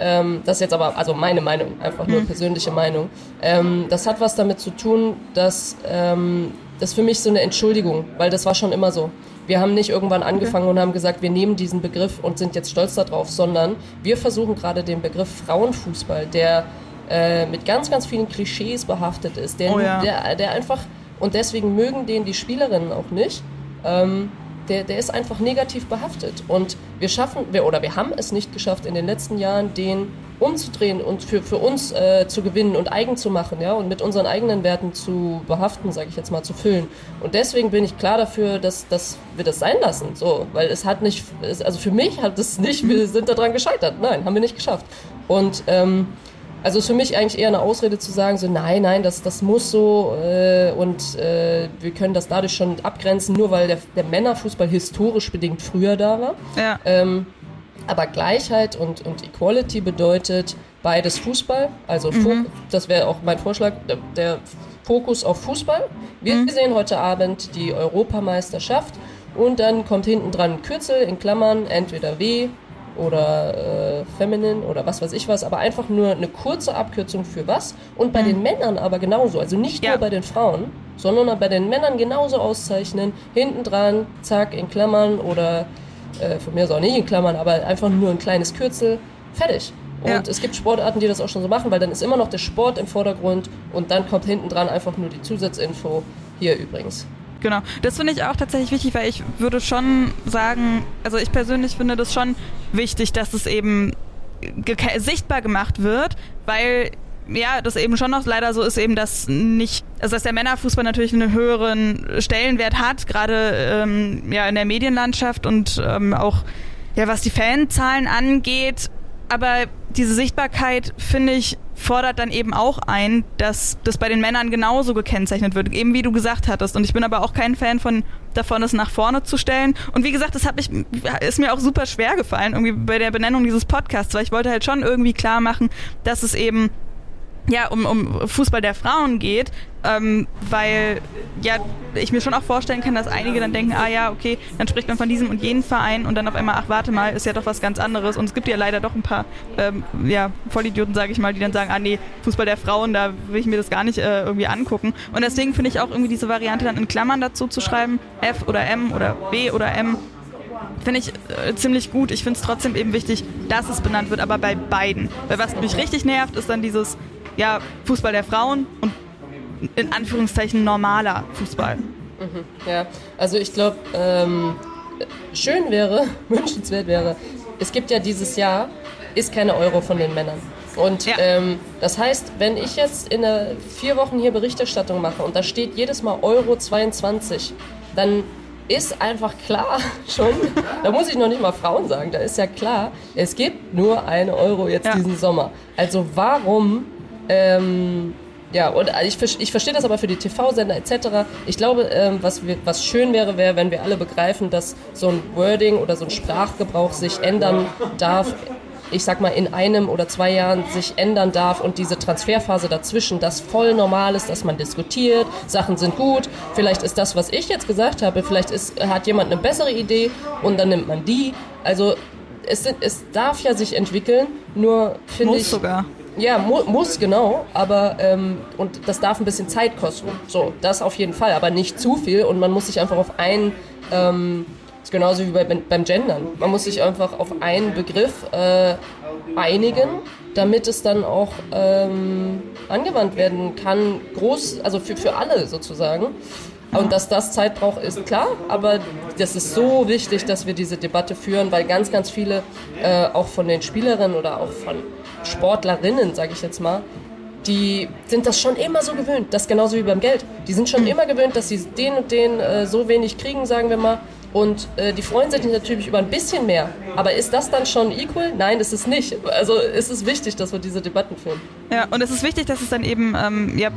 ähm, das ist jetzt aber, also meine Meinung, einfach nur mhm. persönliche Meinung. Ähm, das hat was damit zu tun, dass ähm, das für mich so eine Entschuldigung, weil das war schon immer so. Wir haben nicht irgendwann angefangen okay. und haben gesagt, wir nehmen diesen Begriff und sind jetzt stolz darauf, sondern wir versuchen gerade den Begriff Frauenfußball, der äh, mit ganz, ganz vielen Klischees behaftet ist, der, oh ja. der, der einfach, und deswegen mögen den die Spielerinnen auch nicht, ähm, der, der ist einfach negativ behaftet. Und wir schaffen, wir, oder wir haben es nicht geschafft, in den letzten Jahren den umzudrehen und für, für uns äh, zu gewinnen und eigen zu machen, ja, und mit unseren eigenen Werten zu behaften, sage ich jetzt mal, zu füllen. Und deswegen bin ich klar dafür, dass, dass wir das sein lassen, so, weil es hat nicht, es, also für mich hat es nicht, wir sind daran gescheitert, nein, haben wir nicht geschafft. Und ähm, also ist für mich eigentlich eher eine Ausrede zu sagen, so nein, nein, das, das muss so äh, und äh, wir können das dadurch schon abgrenzen, nur weil der, der Männerfußball historisch bedingt früher da war. Ja. Ähm, aber Gleichheit und, und Equality bedeutet beides Fußball. Also mhm. das wäre auch mein Vorschlag, der, der, Fokus auf Fußball. Wir mhm. sehen heute Abend die Europameisterschaft und dann kommt hinten dran ein Kürzel in Klammern, entweder W oder äh, Feminine oder was weiß ich was, aber einfach nur eine kurze Abkürzung für was. Und bei mhm. den Männern aber genauso, also nicht ja. nur bei den Frauen, sondern bei den Männern genauso auszeichnen. Hinten dran, zack, in Klammern oder äh, von mir ist auch nicht in Klammern, aber einfach nur ein kleines Kürzel, fertig. Und ja. es gibt Sportarten, die das auch schon so machen, weil dann ist immer noch der Sport im Vordergrund und dann kommt hinten dran einfach nur die Zusatzinfo. Hier übrigens. Genau. Das finde ich auch tatsächlich wichtig, weil ich würde schon sagen, also ich persönlich finde das schon wichtig, dass es eben ge sichtbar gemacht wird, weil ja, das eben schon noch leider so ist, eben, dass nicht, also dass der Männerfußball natürlich einen höheren Stellenwert hat, gerade ähm, ja in der Medienlandschaft und ähm, auch ja was die Fanzahlen angeht, aber diese Sichtbarkeit, finde ich, fordert dann eben auch ein, dass das bei den Männern genauso gekennzeichnet wird, eben wie du gesagt hattest. Und ich bin aber auch kein Fan von davon, es nach vorne zu stellen. Und wie gesagt, das hat mich, ist mir auch super schwer gefallen, irgendwie bei der Benennung dieses Podcasts, weil ich wollte halt schon irgendwie klar machen, dass es eben ja, um, um Fußball der Frauen geht, ähm, weil ja ich mir schon auch vorstellen kann, dass einige dann denken, ah ja, okay, dann spricht man von diesem und jenem Verein und dann auf einmal, ach warte mal, ist ja doch was ganz anderes. Und es gibt ja leider doch ein paar ähm, ja, Vollidioten, sage ich mal, die dann sagen, ah nee, Fußball der Frauen, da will ich mir das gar nicht äh, irgendwie angucken. Und deswegen finde ich auch irgendwie diese Variante dann in Klammern dazu zu schreiben, F oder M oder B oder M, finde ich äh, ziemlich gut. Ich finde es trotzdem eben wichtig, dass es benannt wird, aber bei beiden. Weil was mich richtig nervt, ist dann dieses, ja, Fußball der Frauen und in Anführungszeichen normaler Fußball. Mhm, ja, also ich glaube, ähm, schön wäre, wünschenswert wäre, es gibt ja dieses Jahr, ist keine Euro von den Männern. Und ja. ähm, das heißt, wenn ich jetzt in der vier Wochen hier Berichterstattung mache und da steht jedes Mal Euro 22, dann ist einfach klar schon, da muss ich noch nicht mal Frauen sagen, da ist ja klar, es gibt nur eine Euro jetzt ja. diesen Sommer. Also warum ähm, ja, und ich, ich verstehe das aber für die TV-Sender etc. Ich glaube, ähm, was, wir, was schön wäre, wäre, wenn wir alle begreifen, dass so ein Wording oder so ein Sprachgebrauch sich ändern darf. Ich sag mal, in einem oder zwei Jahren sich ändern darf und diese Transferphase dazwischen, das voll normal ist, dass man diskutiert, Sachen sind gut. Vielleicht ist das, was ich jetzt gesagt habe, vielleicht ist, hat jemand eine bessere Idee und dann nimmt man die. Also es, sind, es darf ja sich entwickeln, nur finde ich. sogar. Ja, mu muss, genau. Aber, ähm, und das darf ein bisschen Zeit kosten. So, das auf jeden Fall. Aber nicht zu viel. Und man muss sich einfach auf einen, ähm, ist genauso wie bei, beim Gendern. Man muss sich einfach auf einen Begriff äh, einigen, damit es dann auch ähm, angewandt werden kann. Groß, also für, für alle sozusagen. Und dass das Zeit braucht, ist klar, aber das ist so wichtig, dass wir diese Debatte führen, weil ganz, ganz viele äh, auch von den Spielerinnen oder auch von Sportlerinnen, sage ich jetzt mal, die sind das schon immer so gewöhnt. Das genauso wie beim Geld. Die sind schon immer gewöhnt, dass sie den und den äh, so wenig kriegen, sagen wir mal. Und äh, die freuen sich natürlich über ein bisschen mehr. Aber ist das dann schon equal? Nein, das ist nicht. Also ist es wichtig, dass wir diese Debatten führen. Ja, und es ist wichtig, dass es dann eben ähm, ja,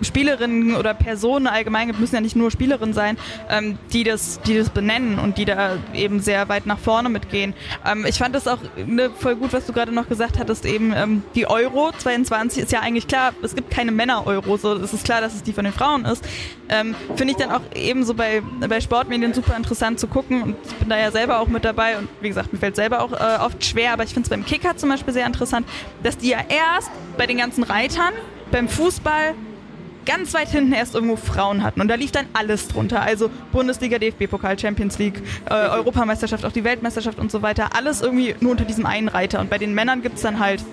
Spielerinnen oder Personen allgemein, müssen ja nicht nur Spielerinnen sein, ähm, die, das, die das benennen und die da eben sehr weit nach vorne mitgehen. Ähm, ich fand das auch ne, voll gut, was du gerade noch gesagt hattest, eben ähm, die Euro 22 ist ja eigentlich klar, es gibt keine Männer-Euro, so es ist klar, dass es die von den Frauen ist. Ähm, Finde ich dann auch ebenso bei, bei Sportmedien super interessant zu gucken und ich bin da ja selber auch mit dabei und wie gesagt, mir fällt selber auch äh, oft schwer, aber ich finde es beim Kicker zum Beispiel sehr interessant, dass die ja erst bei den ganzen Reitern beim Fußball ganz weit hinten erst irgendwo Frauen hatten. Und da lief dann alles drunter. Also Bundesliga, DFB-Pokal, Champions League, äh, Europameisterschaft, auch die Weltmeisterschaft und so weiter. Alles irgendwie nur unter diesem einen Reiter. Und bei den Männern gibt es dann halt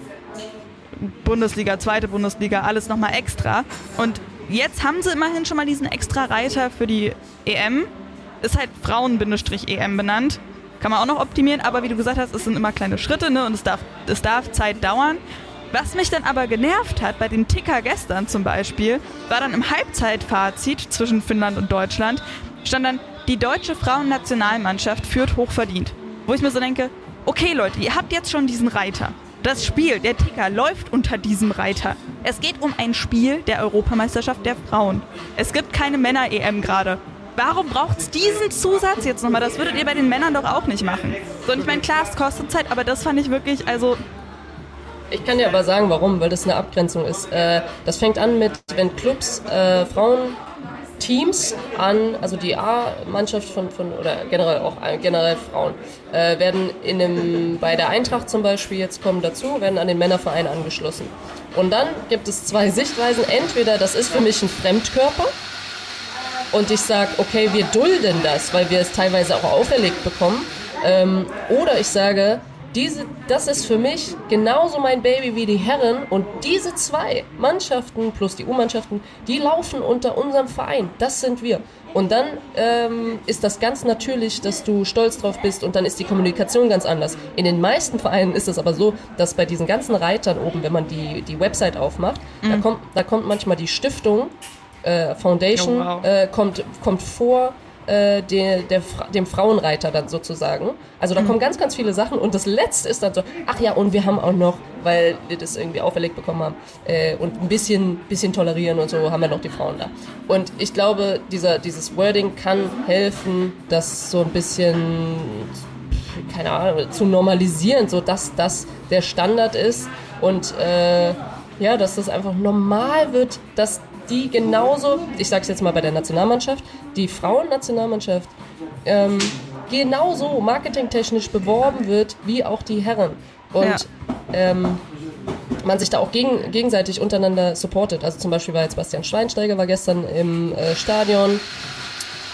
Bundesliga, zweite Bundesliga, alles nochmal extra. Und jetzt haben sie immerhin schon mal diesen extra Reiter für die EM. Ist halt Frauen-EM benannt. Kann man auch noch optimieren, aber wie du gesagt hast, es sind immer kleine Schritte ne? und es darf, es darf Zeit dauern. Was mich dann aber genervt hat, bei den Ticker gestern zum Beispiel, war dann im Halbzeitfazit zwischen Finnland und Deutschland, stand dann, die deutsche Frauennationalmannschaft führt hochverdient. Wo ich mir so denke, okay Leute, ihr habt jetzt schon diesen Reiter. Das Spiel, der Ticker, läuft unter diesem Reiter. Es geht um ein Spiel der Europameisterschaft der Frauen. Es gibt keine Männer-EM gerade. Warum braucht es diesen Zusatz jetzt nochmal? Das würdet ihr bei den Männern doch auch nicht machen. So, und ich meine, klar, es kostet Zeit, aber das fand ich wirklich, also ich kann dir aber sagen, warum, weil das eine Abgrenzung ist. Äh, das fängt an mit, wenn Clubs äh, Frauenteams an, also die A-Mannschaft von, von, oder generell auch äh, generell Frauen, äh, werden in einem, bei der Eintracht zum Beispiel jetzt kommen dazu, werden an den Männerverein angeschlossen. Und dann gibt es zwei Sichtweisen. Entweder das ist für mich ein Fremdkörper und ich sage, okay, wir dulden das, weil wir es teilweise auch auferlegt bekommen. Ähm, oder ich sage, diese, das ist für mich genauso mein Baby wie die Herren und diese zwei Mannschaften plus die U-Mannschaften, die laufen unter unserem Verein. Das sind wir. Und dann ähm, ist das ganz natürlich, dass du stolz drauf bist und dann ist die Kommunikation ganz anders. In den meisten Vereinen ist es aber so, dass bei diesen ganzen Reitern oben, wenn man die, die Website aufmacht, mhm. da, kommt, da kommt manchmal die Stiftung, äh, Foundation, oh, wow. äh, kommt, kommt vor äh, der, der, dem Frauenreiter dann sozusagen. Also da mhm. kommen ganz, ganz viele Sachen und das letzte ist dann so, ach ja, und wir haben auch noch, weil wir das irgendwie auferlegt bekommen haben äh, und ein bisschen, bisschen tolerieren und so, haben wir noch die Frauen da. Und ich glaube, dieser, dieses Wording kann helfen, das so ein bisschen, keine Ahnung, zu normalisieren, so dass das der Standard ist und äh, ja, dass das einfach normal wird, dass die genauso, ich sag's jetzt mal bei der Nationalmannschaft, die Frauennationalmannschaft ähm, genauso marketingtechnisch beworben wird wie auch die Herren. Und ja. ähm, man sich da auch gegen, gegenseitig untereinander supportet. Also zum Beispiel war jetzt Bastian Schweinsteiger war gestern im äh, Stadion.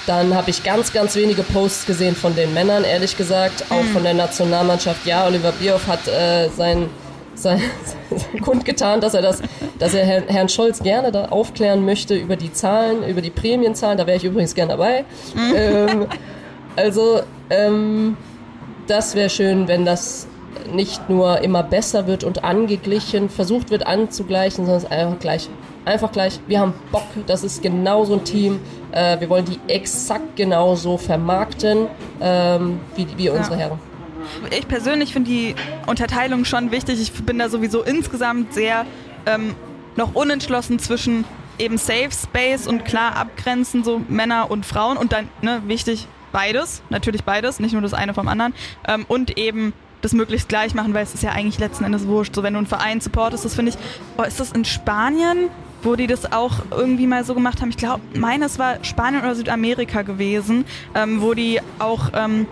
Dann habe ich ganz, ganz wenige Posts gesehen von den Männern, ehrlich gesagt. Auch mhm. von der Nationalmannschaft. Ja, Oliver Bierhoff hat äh, sein sein, sein kundgetan, dass er das, dass er Herrn, Scholz gerne da aufklären möchte über die Zahlen, über die Prämienzahlen. Da wäre ich übrigens gern dabei. Ähm, also ähm, das wäre schön, wenn das nicht nur immer besser wird und angeglichen, versucht wird anzugleichen, sondern es einfach gleich. Einfach gleich, wir haben Bock, das ist genau so ein Team. Äh, wir wollen die exakt genauso vermarkten ähm, wie, wie unsere ja. Herren. Ich persönlich finde die Unterteilung schon wichtig. Ich bin da sowieso insgesamt sehr ähm, noch unentschlossen zwischen eben Safe Space und klar abgrenzen, so Männer und Frauen und dann, ne, wichtig, beides, natürlich beides, nicht nur das eine vom anderen ähm, und eben das möglichst gleich machen, weil es ist ja eigentlich letzten Endes wurscht. So, wenn du einen Verein supportest, das finde ich, oh, ist das in Spanien, wo die das auch irgendwie mal so gemacht haben? Ich glaube, meines war Spanien oder Südamerika gewesen, ähm, wo die auch ähm,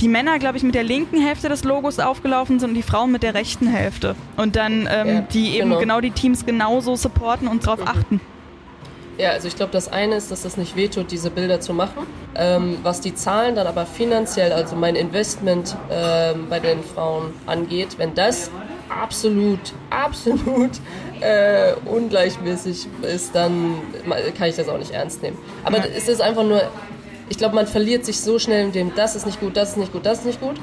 die Männer, glaube ich, mit der linken Hälfte des Logos aufgelaufen sind und die Frauen mit der rechten Hälfte. Und dann ähm, ja, die eben genau. genau. die Teams genauso supporten und darauf mhm. achten. Ja, also ich glaube, das eine ist, dass das nicht wehtut, diese Bilder zu machen. Ähm, was die Zahlen dann aber finanziell, also mein Investment ähm, bei den Frauen angeht, wenn das absolut, absolut äh, ungleichmäßig ist, dann kann ich das auch nicht ernst nehmen. Aber ja. es ist einfach nur, ich glaube, man verliert sich so schnell in dem, das ist nicht gut, das ist nicht gut, das ist nicht gut.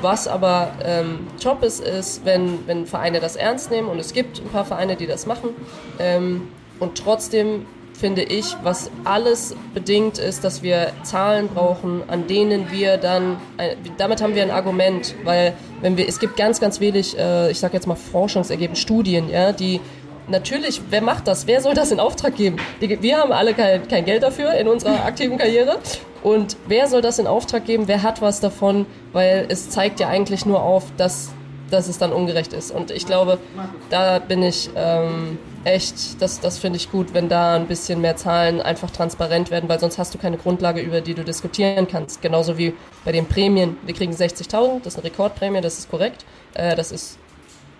Was aber ähm, Job ist, ist, wenn, wenn Vereine das ernst nehmen und es gibt ein paar Vereine, die das machen ähm, und trotzdem finde ich, was alles bedingt ist, dass wir Zahlen brauchen, an denen wir dann, äh, damit haben wir ein Argument, weil wenn wir, es gibt ganz, ganz wenig, äh, ich sage jetzt mal Forschungsergebnisse, Studien, ja, die natürlich, wer macht das? Wer soll das in Auftrag geben? Wir haben alle kein, kein Geld dafür in unserer aktiven Karriere. Und wer soll das in Auftrag geben? Wer hat was davon? Weil es zeigt ja eigentlich nur auf, dass, dass es dann ungerecht ist. Und ich glaube, da bin ich ähm, echt, das, das finde ich gut, wenn da ein bisschen mehr Zahlen einfach transparent werden, weil sonst hast du keine Grundlage, über die du diskutieren kannst. Genauso wie bei den Prämien. Wir kriegen 60.000, das ist eine Rekordprämie, das ist korrekt. Äh, das ist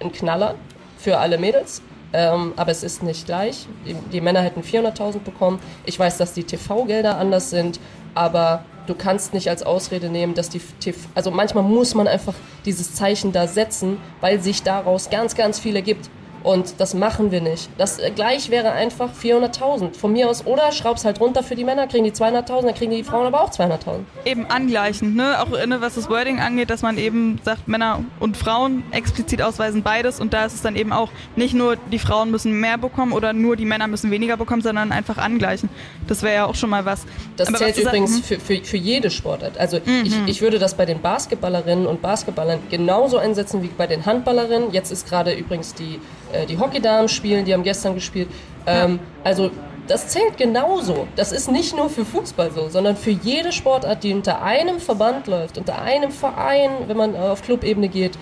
ein Knaller für alle Mädels. Ähm, aber es ist nicht gleich. Die, die Männer hätten 400.000 bekommen. Ich weiß, dass die TV-Gelder anders sind, aber du kannst nicht als Ausrede nehmen, dass die TV, also manchmal muss man einfach dieses Zeichen da setzen, weil sich daraus ganz, ganz viele gibt. Und das machen wir nicht. Das äh, gleich wäre einfach 400.000 von mir aus. Oder schraub's halt runter für die Männer, kriegen die 200.000, dann kriegen die Frauen aber auch 200.000. Eben angleichen, ne? Auch ne, was das Wording angeht, dass man eben sagt, Männer und Frauen explizit ausweisen beides. Und da ist es dann eben auch nicht nur die Frauen müssen mehr bekommen oder nur die Männer müssen weniger bekommen, sondern einfach angleichen. Das wäre ja auch schon mal was. Das aber zählt was übrigens hm? für, für, für jede Sportart. Also mhm. ich, ich würde das bei den Basketballerinnen und Basketballern genauso einsetzen wie bei den Handballerinnen. Jetzt ist gerade übrigens die äh, die Hockeydamen spielen, die haben gestern gespielt. Ähm, also das zählt genauso. Das ist nicht nur für Fußball so, sondern für jede Sportart, die unter einem Verband läuft, unter einem Verein, wenn man auf Clubebene geht.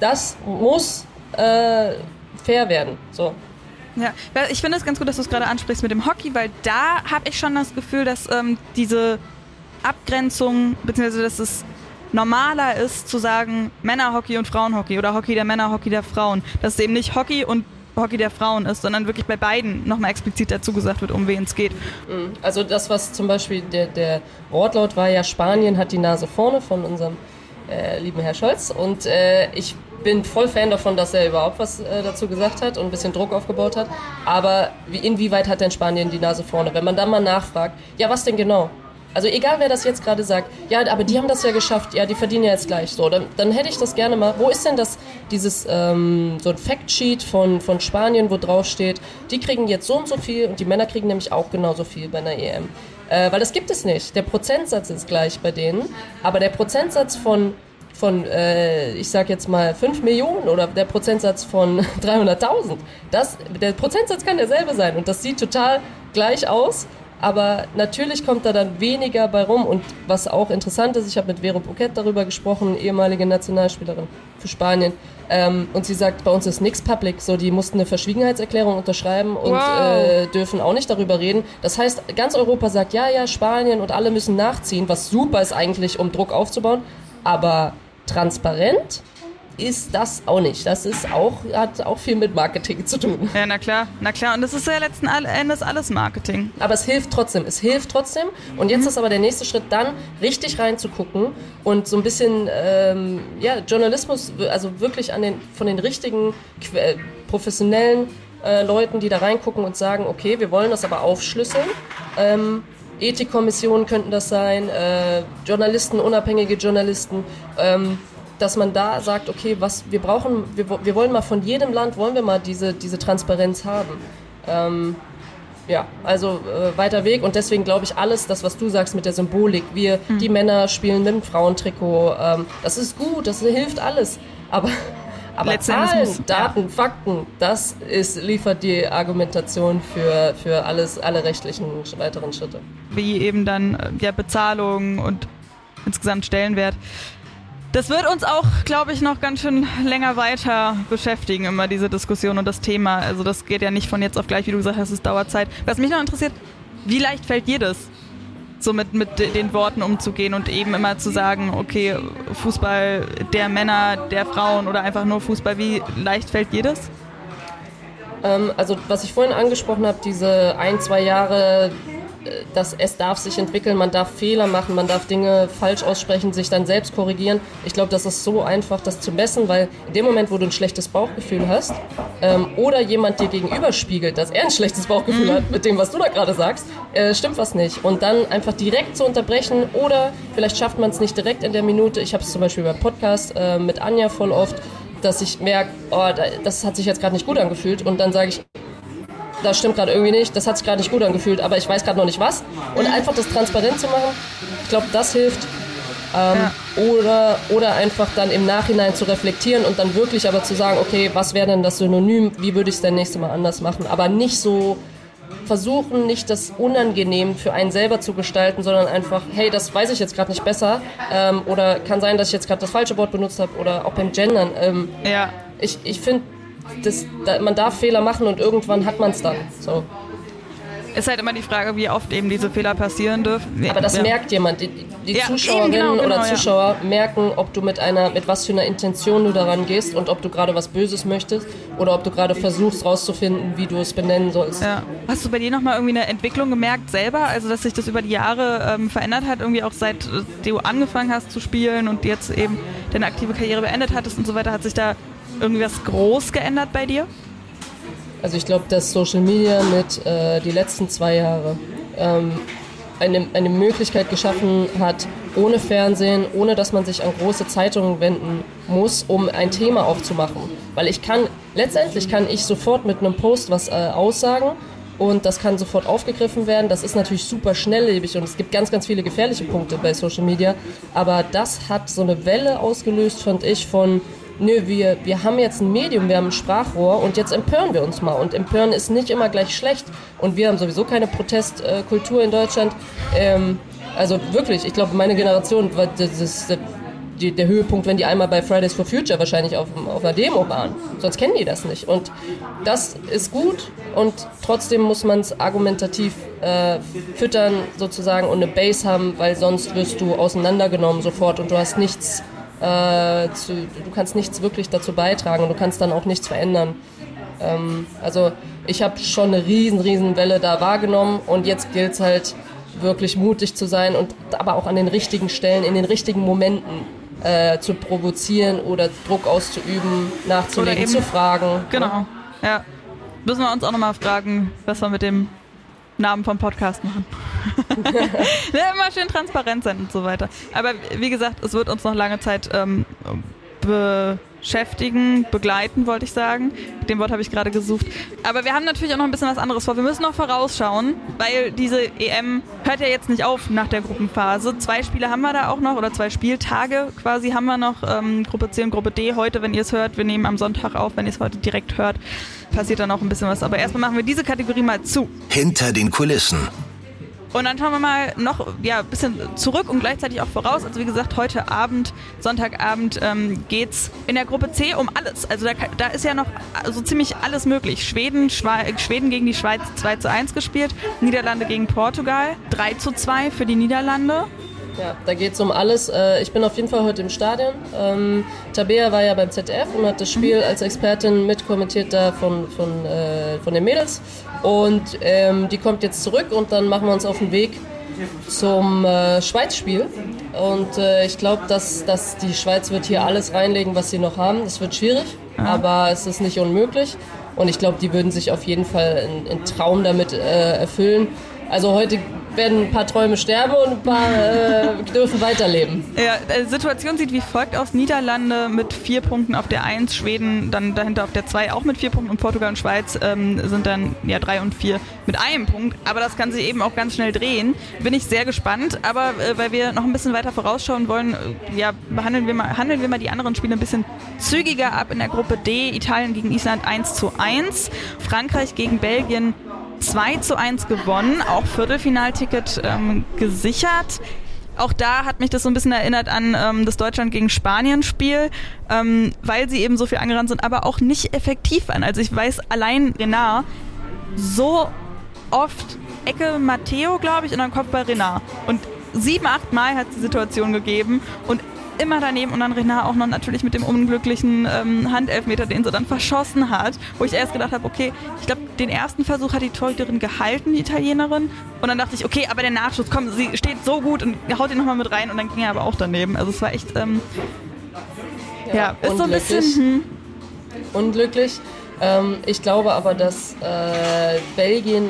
Das muss äh, fair werden. So. Ja, ich finde es ganz gut, dass du es gerade ansprichst mit dem Hockey, weil da habe ich schon das Gefühl, dass ähm, diese Abgrenzung, beziehungsweise dass es normaler ist zu sagen Männerhockey und Frauenhockey oder Hockey der Männer, Hockey der Frauen. Dass es eben nicht Hockey und Hockey der Frauen ist, sondern wirklich bei beiden nochmal explizit dazu gesagt wird, um wen es geht. Mhm. Also das, was zum Beispiel der, der Wortlaut war ja, Spanien hat die Nase vorne von unserem äh, lieben Herr Scholz und äh, ich bin voll Fan davon, dass er überhaupt was äh, dazu gesagt hat und ein bisschen Druck aufgebaut hat. Aber wie, inwieweit hat denn Spanien die Nase vorne? Wenn man dann mal nachfragt, ja, was denn genau? Also egal, wer das jetzt gerade sagt, ja, aber die haben das ja geschafft, ja, die verdienen ja jetzt gleich so, dann, dann hätte ich das gerne mal. Wo ist denn das, dieses, ähm, so ein Factsheet von, von Spanien, wo drauf steht, die kriegen jetzt so und so viel und die Männer kriegen nämlich auch genauso viel bei einer EM. Äh, weil das gibt es nicht. Der Prozentsatz ist gleich bei denen, aber der Prozentsatz von von, äh, ich sag jetzt mal, 5 Millionen oder der Prozentsatz von 300.000, der Prozentsatz kann derselbe sein und das sieht total gleich aus, aber natürlich kommt da dann weniger bei rum und was auch interessant ist, ich habe mit Vero Bouquet darüber gesprochen, ehemalige Nationalspielerin für Spanien, ähm, und sie sagt, bei uns ist nichts public, so die mussten eine Verschwiegenheitserklärung unterschreiben und wow. äh, dürfen auch nicht darüber reden. Das heißt, ganz Europa sagt, ja, ja, Spanien und alle müssen nachziehen, was super ist eigentlich, um Druck aufzubauen, aber transparent ist das auch nicht. Das ist auch, hat auch viel mit Marketing zu tun. Ja, na klar, na klar. Und das ist ja letzten Endes alles Marketing. Aber es hilft trotzdem. Es hilft trotzdem. Und jetzt mhm. ist aber der nächste Schritt dann, richtig reinzugucken und so ein bisschen ähm, ja, Journalismus, also wirklich an den, von den richtigen, äh, professionellen äh, Leuten, die da reingucken und sagen, okay, wir wollen das aber aufschlüsseln. Ähm, Ethikkommissionen könnten das sein, äh, Journalisten, unabhängige Journalisten. Ähm, dass man da sagt, okay, was wir brauchen, wir, wir wollen mal von jedem Land, wollen wir mal diese, diese Transparenz haben. Ähm, ja, also äh, weiter Weg und deswegen glaube ich alles, das was du sagst mit der Symbolik, wir, mhm. die Männer spielen mit dem Frauentrikot, ähm, das ist gut, das hilft alles, aber aber Zahlen, Daten, ja. Fakten, das ist, liefert die Argumentation für, für alles, alle rechtlichen weiteren Schritte. Wie eben dann äh, ja, Bezahlung und insgesamt Stellenwert. Das wird uns auch, glaube ich, noch ganz schön länger weiter beschäftigen, immer diese Diskussion und das Thema. Also das geht ja nicht von jetzt auf gleich, wie du gesagt hast, es dauert Zeit. Was mich noch interessiert, wie leicht fällt dir das, so mit, mit den Worten umzugehen und eben immer zu sagen, okay, Fußball der Männer, der Frauen oder einfach nur Fußball, wie leicht fällt dir das? Ähm, also was ich vorhin angesprochen habe, diese ein, zwei Jahre dass es darf sich entwickeln, man darf Fehler machen, man darf Dinge falsch aussprechen, sich dann selbst korrigieren. Ich glaube, das ist so einfach, das zu messen, weil in dem Moment, wo du ein schlechtes Bauchgefühl hast ähm, oder jemand dir gegenüberspiegelt, dass er ein schlechtes Bauchgefühl mhm. hat mit dem, was du da gerade sagst, äh, stimmt was nicht. Und dann einfach direkt zu unterbrechen oder vielleicht schafft man es nicht direkt in der Minute. Ich habe es zum Beispiel beim Podcast äh, mit Anja voll oft, dass ich merke, oh, das hat sich jetzt gerade nicht gut angefühlt und dann sage ich, das stimmt gerade irgendwie nicht, das hat sich gerade nicht gut angefühlt, aber ich weiß gerade noch nicht was. Und einfach das transparent zu machen, ich glaube, das hilft. Ähm, ja. oder, oder einfach dann im Nachhinein zu reflektieren und dann wirklich aber zu sagen, okay, was wäre denn das Synonym, wie würde ich es denn nächste Mal anders machen, aber nicht so versuchen, nicht das unangenehm für einen selber zu gestalten, sondern einfach, hey, das weiß ich jetzt gerade nicht besser ähm, oder kann sein, dass ich jetzt gerade das falsche Wort benutzt habe oder auch beim Gendern. Ähm, ja. Ich, ich finde, das, da, man darf Fehler machen und irgendwann hat man es dann. So. Ist halt immer die Frage, wie oft eben diese Fehler passieren dürfen. Aber das ja. merkt jemand. Die, die ja, Zuschauerinnen genau, genau, oder Zuschauer ja. merken, ob du mit einer, mit was für einer Intention du daran gehst und ob du gerade was Böses möchtest oder ob du gerade versuchst rauszufinden, wie du es benennen sollst. Hast du bei dir nochmal irgendwie eine Entwicklung gemerkt selber? Also dass sich das über die Jahre ähm, verändert hat, irgendwie auch seit äh, du angefangen hast zu spielen und jetzt eben deine aktive Karriere beendet hattest und so weiter, hat sich da irgendwas groß geändert bei dir? Also ich glaube, dass Social Media mit äh, die letzten zwei Jahre ähm, eine, eine Möglichkeit geschaffen hat, ohne Fernsehen, ohne dass man sich an große Zeitungen wenden muss, um ein Thema aufzumachen. Weil ich kann, letztendlich kann ich sofort mit einem Post was äh, aussagen und das kann sofort aufgegriffen werden. Das ist natürlich super schnelllebig und es gibt ganz, ganz viele gefährliche Punkte bei Social Media. Aber das hat so eine Welle ausgelöst, fand ich, von nö, wir, wir haben jetzt ein Medium, wir haben ein Sprachrohr und jetzt empören wir uns mal. Und empören ist nicht immer gleich schlecht. Und wir haben sowieso keine Protestkultur in Deutschland. Ähm, also wirklich, ich glaube, meine Generation war das ist die, der Höhepunkt, wenn die einmal bei Fridays for Future wahrscheinlich auf, auf einer Demo waren. Sonst kennen die das nicht. Und das ist gut und trotzdem muss man es argumentativ äh, füttern sozusagen und eine Base haben, weil sonst wirst du auseinandergenommen sofort und du hast nichts äh, zu, du kannst nichts wirklich dazu beitragen und du kannst dann auch nichts verändern. Ähm, also ich habe schon eine riesen, riesen Welle da wahrgenommen und jetzt gilt es halt wirklich mutig zu sein und aber auch an den richtigen Stellen, in den richtigen Momenten äh, zu provozieren oder Druck auszuüben, nachzulegen, zu fragen. Genau, ja. Müssen wir uns auch nochmal fragen, was wir mit dem Namen vom Podcast machen. immer schön transparent sein und so weiter. Aber wie gesagt, es wird uns noch lange Zeit ähm, beschäftigen, begleiten, wollte ich sagen. Dem Wort habe ich gerade gesucht. Aber wir haben natürlich auch noch ein bisschen was anderes vor. Wir müssen noch vorausschauen, weil diese EM hört ja jetzt nicht auf nach der Gruppenphase. Zwei Spiele haben wir da auch noch oder zwei Spieltage quasi haben wir noch. Ähm, Gruppe C und Gruppe D heute, wenn ihr es hört. Wir nehmen am Sonntag auf, wenn ihr es heute direkt hört. Passiert dann auch ein bisschen was. Aber erstmal machen wir diese Kategorie mal zu. Hinter den Kulissen. Und dann schauen wir mal noch ja, ein bisschen zurück und gleichzeitig auch voraus. Also wie gesagt, heute Abend, Sonntagabend ähm, es in der Gruppe C um alles. Also da, da ist ja noch so ziemlich alles möglich. Schweden, Schweden gegen die Schweiz 2 zu 1 gespielt, Niederlande gegen Portugal 3 zu 2 für die Niederlande. Ja, da geht es um alles. Äh, ich bin auf jeden Fall heute im Stadion. Ähm, Tabea war ja beim ZDF und hat das Spiel als Expertin mitkommentiert da von, von, äh, von den Mädels. Und ähm, die kommt jetzt zurück und dann machen wir uns auf den Weg zum äh, Schweiz-Spiel. Und äh, ich glaube, dass, dass die Schweiz wird hier alles reinlegen, was sie noch haben. Das wird schwierig, ja. aber es ist nicht unmöglich. Und ich glaube, die würden sich auf jeden Fall einen Traum damit äh, erfüllen. Also heute werden ein paar Träume sterben und ein paar äh, dürfen weiterleben. Ja, die Situation sieht wie folgt aus. Niederlande mit vier Punkten auf der 1, Schweden dann dahinter auf der 2 auch mit vier Punkten und Portugal und Schweiz ähm, sind dann ja 3 und 4 mit einem Punkt. Aber das kann sich eben auch ganz schnell drehen. Bin ich sehr gespannt. Aber äh, weil wir noch ein bisschen weiter vorausschauen wollen, äh, ja, behandeln wir mal, handeln wir mal die anderen Spiele ein bisschen zügiger ab in der Gruppe D. Italien gegen Island 1 zu 1. Frankreich gegen Belgien 2 zu 1 gewonnen, auch Viertelfinalticket ähm, gesichert. Auch da hat mich das so ein bisschen erinnert an ähm, das Deutschland gegen Spanien Spiel, ähm, weil sie eben so viel angerannt sind, aber auch nicht effektiv waren. Also ich weiß allein Renard so oft Ecke Matteo, glaube ich, und dann Kopf bei Renard. Und sieben, acht Mal hat es die Situation gegeben und immer daneben und dann Renard auch noch natürlich mit dem unglücklichen ähm, Handelfmeter, den sie dann verschossen hat, wo ich erst gedacht habe, okay, ich glaube, den ersten Versuch hat die Torhüterin gehalten, die Italienerin. Und dann dachte ich, okay, aber der Nachschuss, komm, sie steht so gut und haut ihn nochmal mit rein und dann ging er aber auch daneben. Also es war echt, ähm, ja, ja, ist so ein bisschen... Hm. Unglücklich. Ähm, ich glaube aber, dass äh, Belgien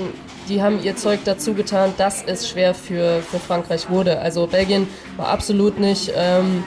die haben ihr Zeug dazu getan, dass es schwer für, für Frankreich wurde. Also Belgien war absolut nicht ähm,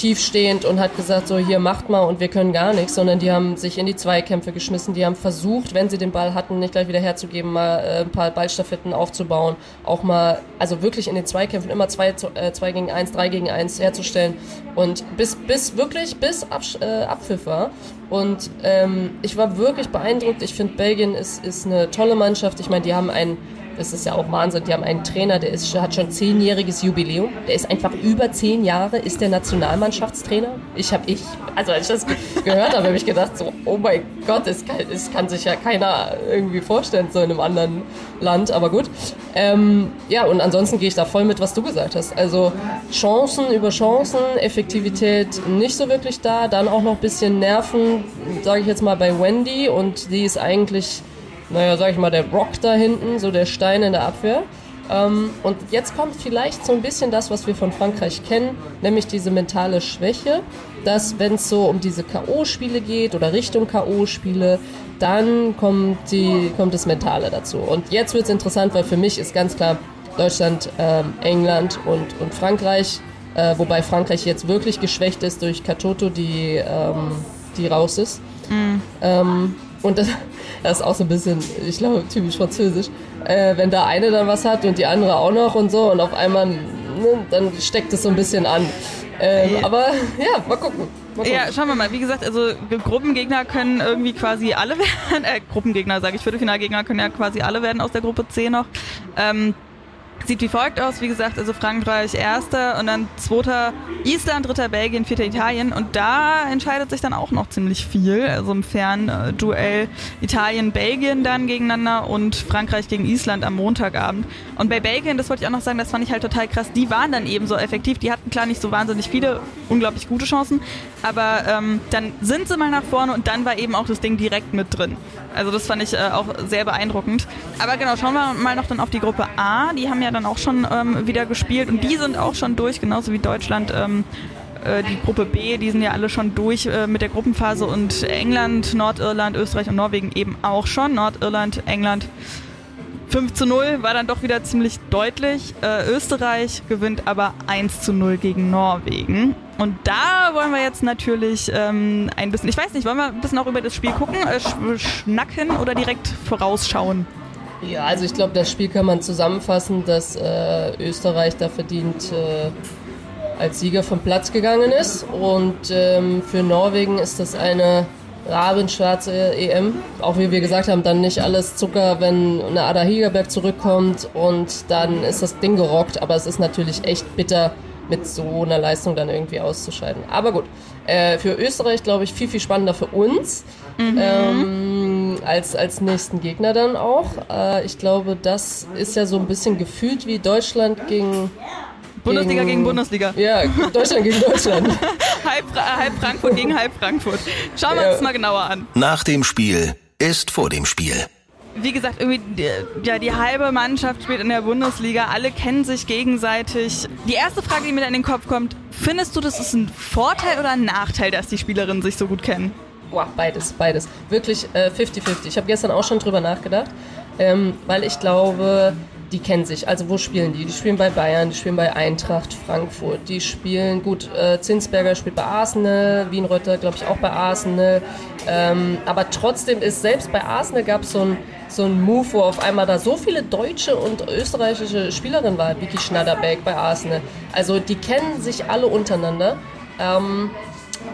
tiefstehend und hat gesagt, so hier macht mal und wir können gar nichts, sondern die haben sich in die Zweikämpfe geschmissen, die haben versucht, wenn sie den Ball hatten, nicht gleich wieder herzugeben, mal äh, ein paar Ballstaffetten aufzubauen, auch mal, also wirklich in den Zweikämpfen immer zwei, äh, zwei gegen eins, drei gegen eins herzustellen. Und bis, bis wirklich bis Absch äh, Abpfiff war. Und ähm, ich war wirklich beeindruckt, ich finde Belgien ist, ist eine tolle Mannschaft, ich meine, die haben einen das ist ja auch Wahnsinn. Die haben einen Trainer, der ist, hat schon zehnjähriges Jubiläum. Der ist einfach über zehn Jahre, ist der Nationalmannschaftstrainer. Ich habe ich, also als ich das gehört habe, habe ich gedacht so, oh mein Gott, das kann, das kann sich ja keiner irgendwie vorstellen, so in einem anderen Land. Aber gut. Ähm, ja, und ansonsten gehe ich da voll mit, was du gesagt hast. Also Chancen über Chancen, Effektivität nicht so wirklich da. Dann auch noch ein bisschen Nerven, sage ich jetzt mal bei Wendy. Und die ist eigentlich naja, sag ich mal, der Rock da hinten, so der Stein in der Abwehr. Ähm, und jetzt kommt vielleicht so ein bisschen das, was wir von Frankreich kennen, nämlich diese mentale Schwäche, dass wenn es so um diese K.O.-Spiele geht oder Richtung K.O.-Spiele, dann kommt, die, kommt das Mentale dazu. Und jetzt wird es interessant, weil für mich ist ganz klar Deutschland, ähm, England und, und Frankreich, äh, wobei Frankreich jetzt wirklich geschwächt ist durch Katoto, die, ähm, die raus ist. Mhm. Und das, das, ist auch so ein bisschen, ich glaube, typisch französisch. Äh, wenn da eine dann was hat und die andere auch noch und so und auf einmal, ne, dann steckt es so ein bisschen an. Ähm, aber ja, mal gucken. mal gucken. Ja, schauen wir mal. Wie gesagt, also Gruppengegner können irgendwie quasi alle werden. Äh, Gruppengegner, sage ich, Viertelfinalgegner können ja quasi alle werden aus der Gruppe C noch. Ähm, Sieht wie folgt aus, wie gesagt, also Frankreich erster und dann zweiter Island, dritter Belgien, vierter Italien. Und da entscheidet sich dann auch noch ziemlich viel, also im Fernduell Italien-Belgien dann gegeneinander und Frankreich gegen Island am Montagabend. Und bei Belgien, das wollte ich auch noch sagen, das fand ich halt total krass, die waren dann eben so effektiv, die hatten klar nicht so wahnsinnig viele unglaublich gute Chancen, aber ähm, dann sind sie mal nach vorne und dann war eben auch das Ding direkt mit drin. Also das fand ich äh, auch sehr beeindruckend. Aber genau, schauen wir mal noch dann auf die Gruppe A, die haben ja dann auch schon ähm, wieder gespielt und die sind auch schon durch, genauso wie Deutschland. Ähm, äh, die Gruppe B, die sind ja alle schon durch äh, mit der Gruppenphase und England, Nordirland, Österreich und Norwegen eben auch schon. Nordirland, England 5 zu 0 war dann doch wieder ziemlich deutlich. Äh, Österreich gewinnt aber 1 zu 0 gegen Norwegen. Und da wollen wir jetzt natürlich ähm, ein bisschen, ich weiß nicht, wollen wir ein bisschen auch über das Spiel gucken, äh, schnacken oder direkt vorausschauen? Ja, also ich glaube, das Spiel kann man zusammenfassen, dass äh, Österreich da verdient äh, als Sieger vom Platz gegangen ist. Und ähm, für Norwegen ist das eine rabenschwarze EM. Auch wie wir gesagt haben, dann nicht alles Zucker, wenn eine Ada Hiegerberg zurückkommt und dann ist das Ding gerockt. Aber es ist natürlich echt bitter, mit so einer Leistung dann irgendwie auszuscheiden. Aber gut, äh, für Österreich glaube ich viel, viel spannender für uns. Mhm. Ähm, als, als nächsten Gegner dann auch. Äh, ich glaube, das ist ja so ein bisschen gefühlt wie Deutschland gegen Bundesliga gegen, gegen, Bundesliga. Ja, Deutschland gegen Deutschland. halb, halb, Frankfurt gegen halb Frankfurt. Schauen wir ja. uns das mal genauer an. Nach dem Spiel ist vor dem Spiel. Wie gesagt, irgendwie ja, die halbe Mannschaft spielt in der Bundesliga, alle kennen sich gegenseitig. Die erste Frage, die mir in den Kopf kommt, findest du, das ist ein Vorteil oder ein Nachteil, dass die Spielerinnen sich so gut kennen? Boah, beides, beides. Wirklich 50-50. Äh, ich habe gestern auch schon drüber nachgedacht, ähm, weil ich glaube, die kennen sich. Also wo spielen die? Die spielen bei Bayern, die spielen bei Eintracht Frankfurt, die spielen, gut, äh, Zinsberger spielt bei Arsenal, Wienreuter glaube ich auch bei Arsenal. Ähm, aber trotzdem ist, selbst bei Arsenal gab es so ein so ein Move, wo auf einmal da so viele deutsche und österreichische Spielerinnen waren, Vicky Schnatterbeck bei Arsenal. Also die kennen sich alle untereinander. Ähm,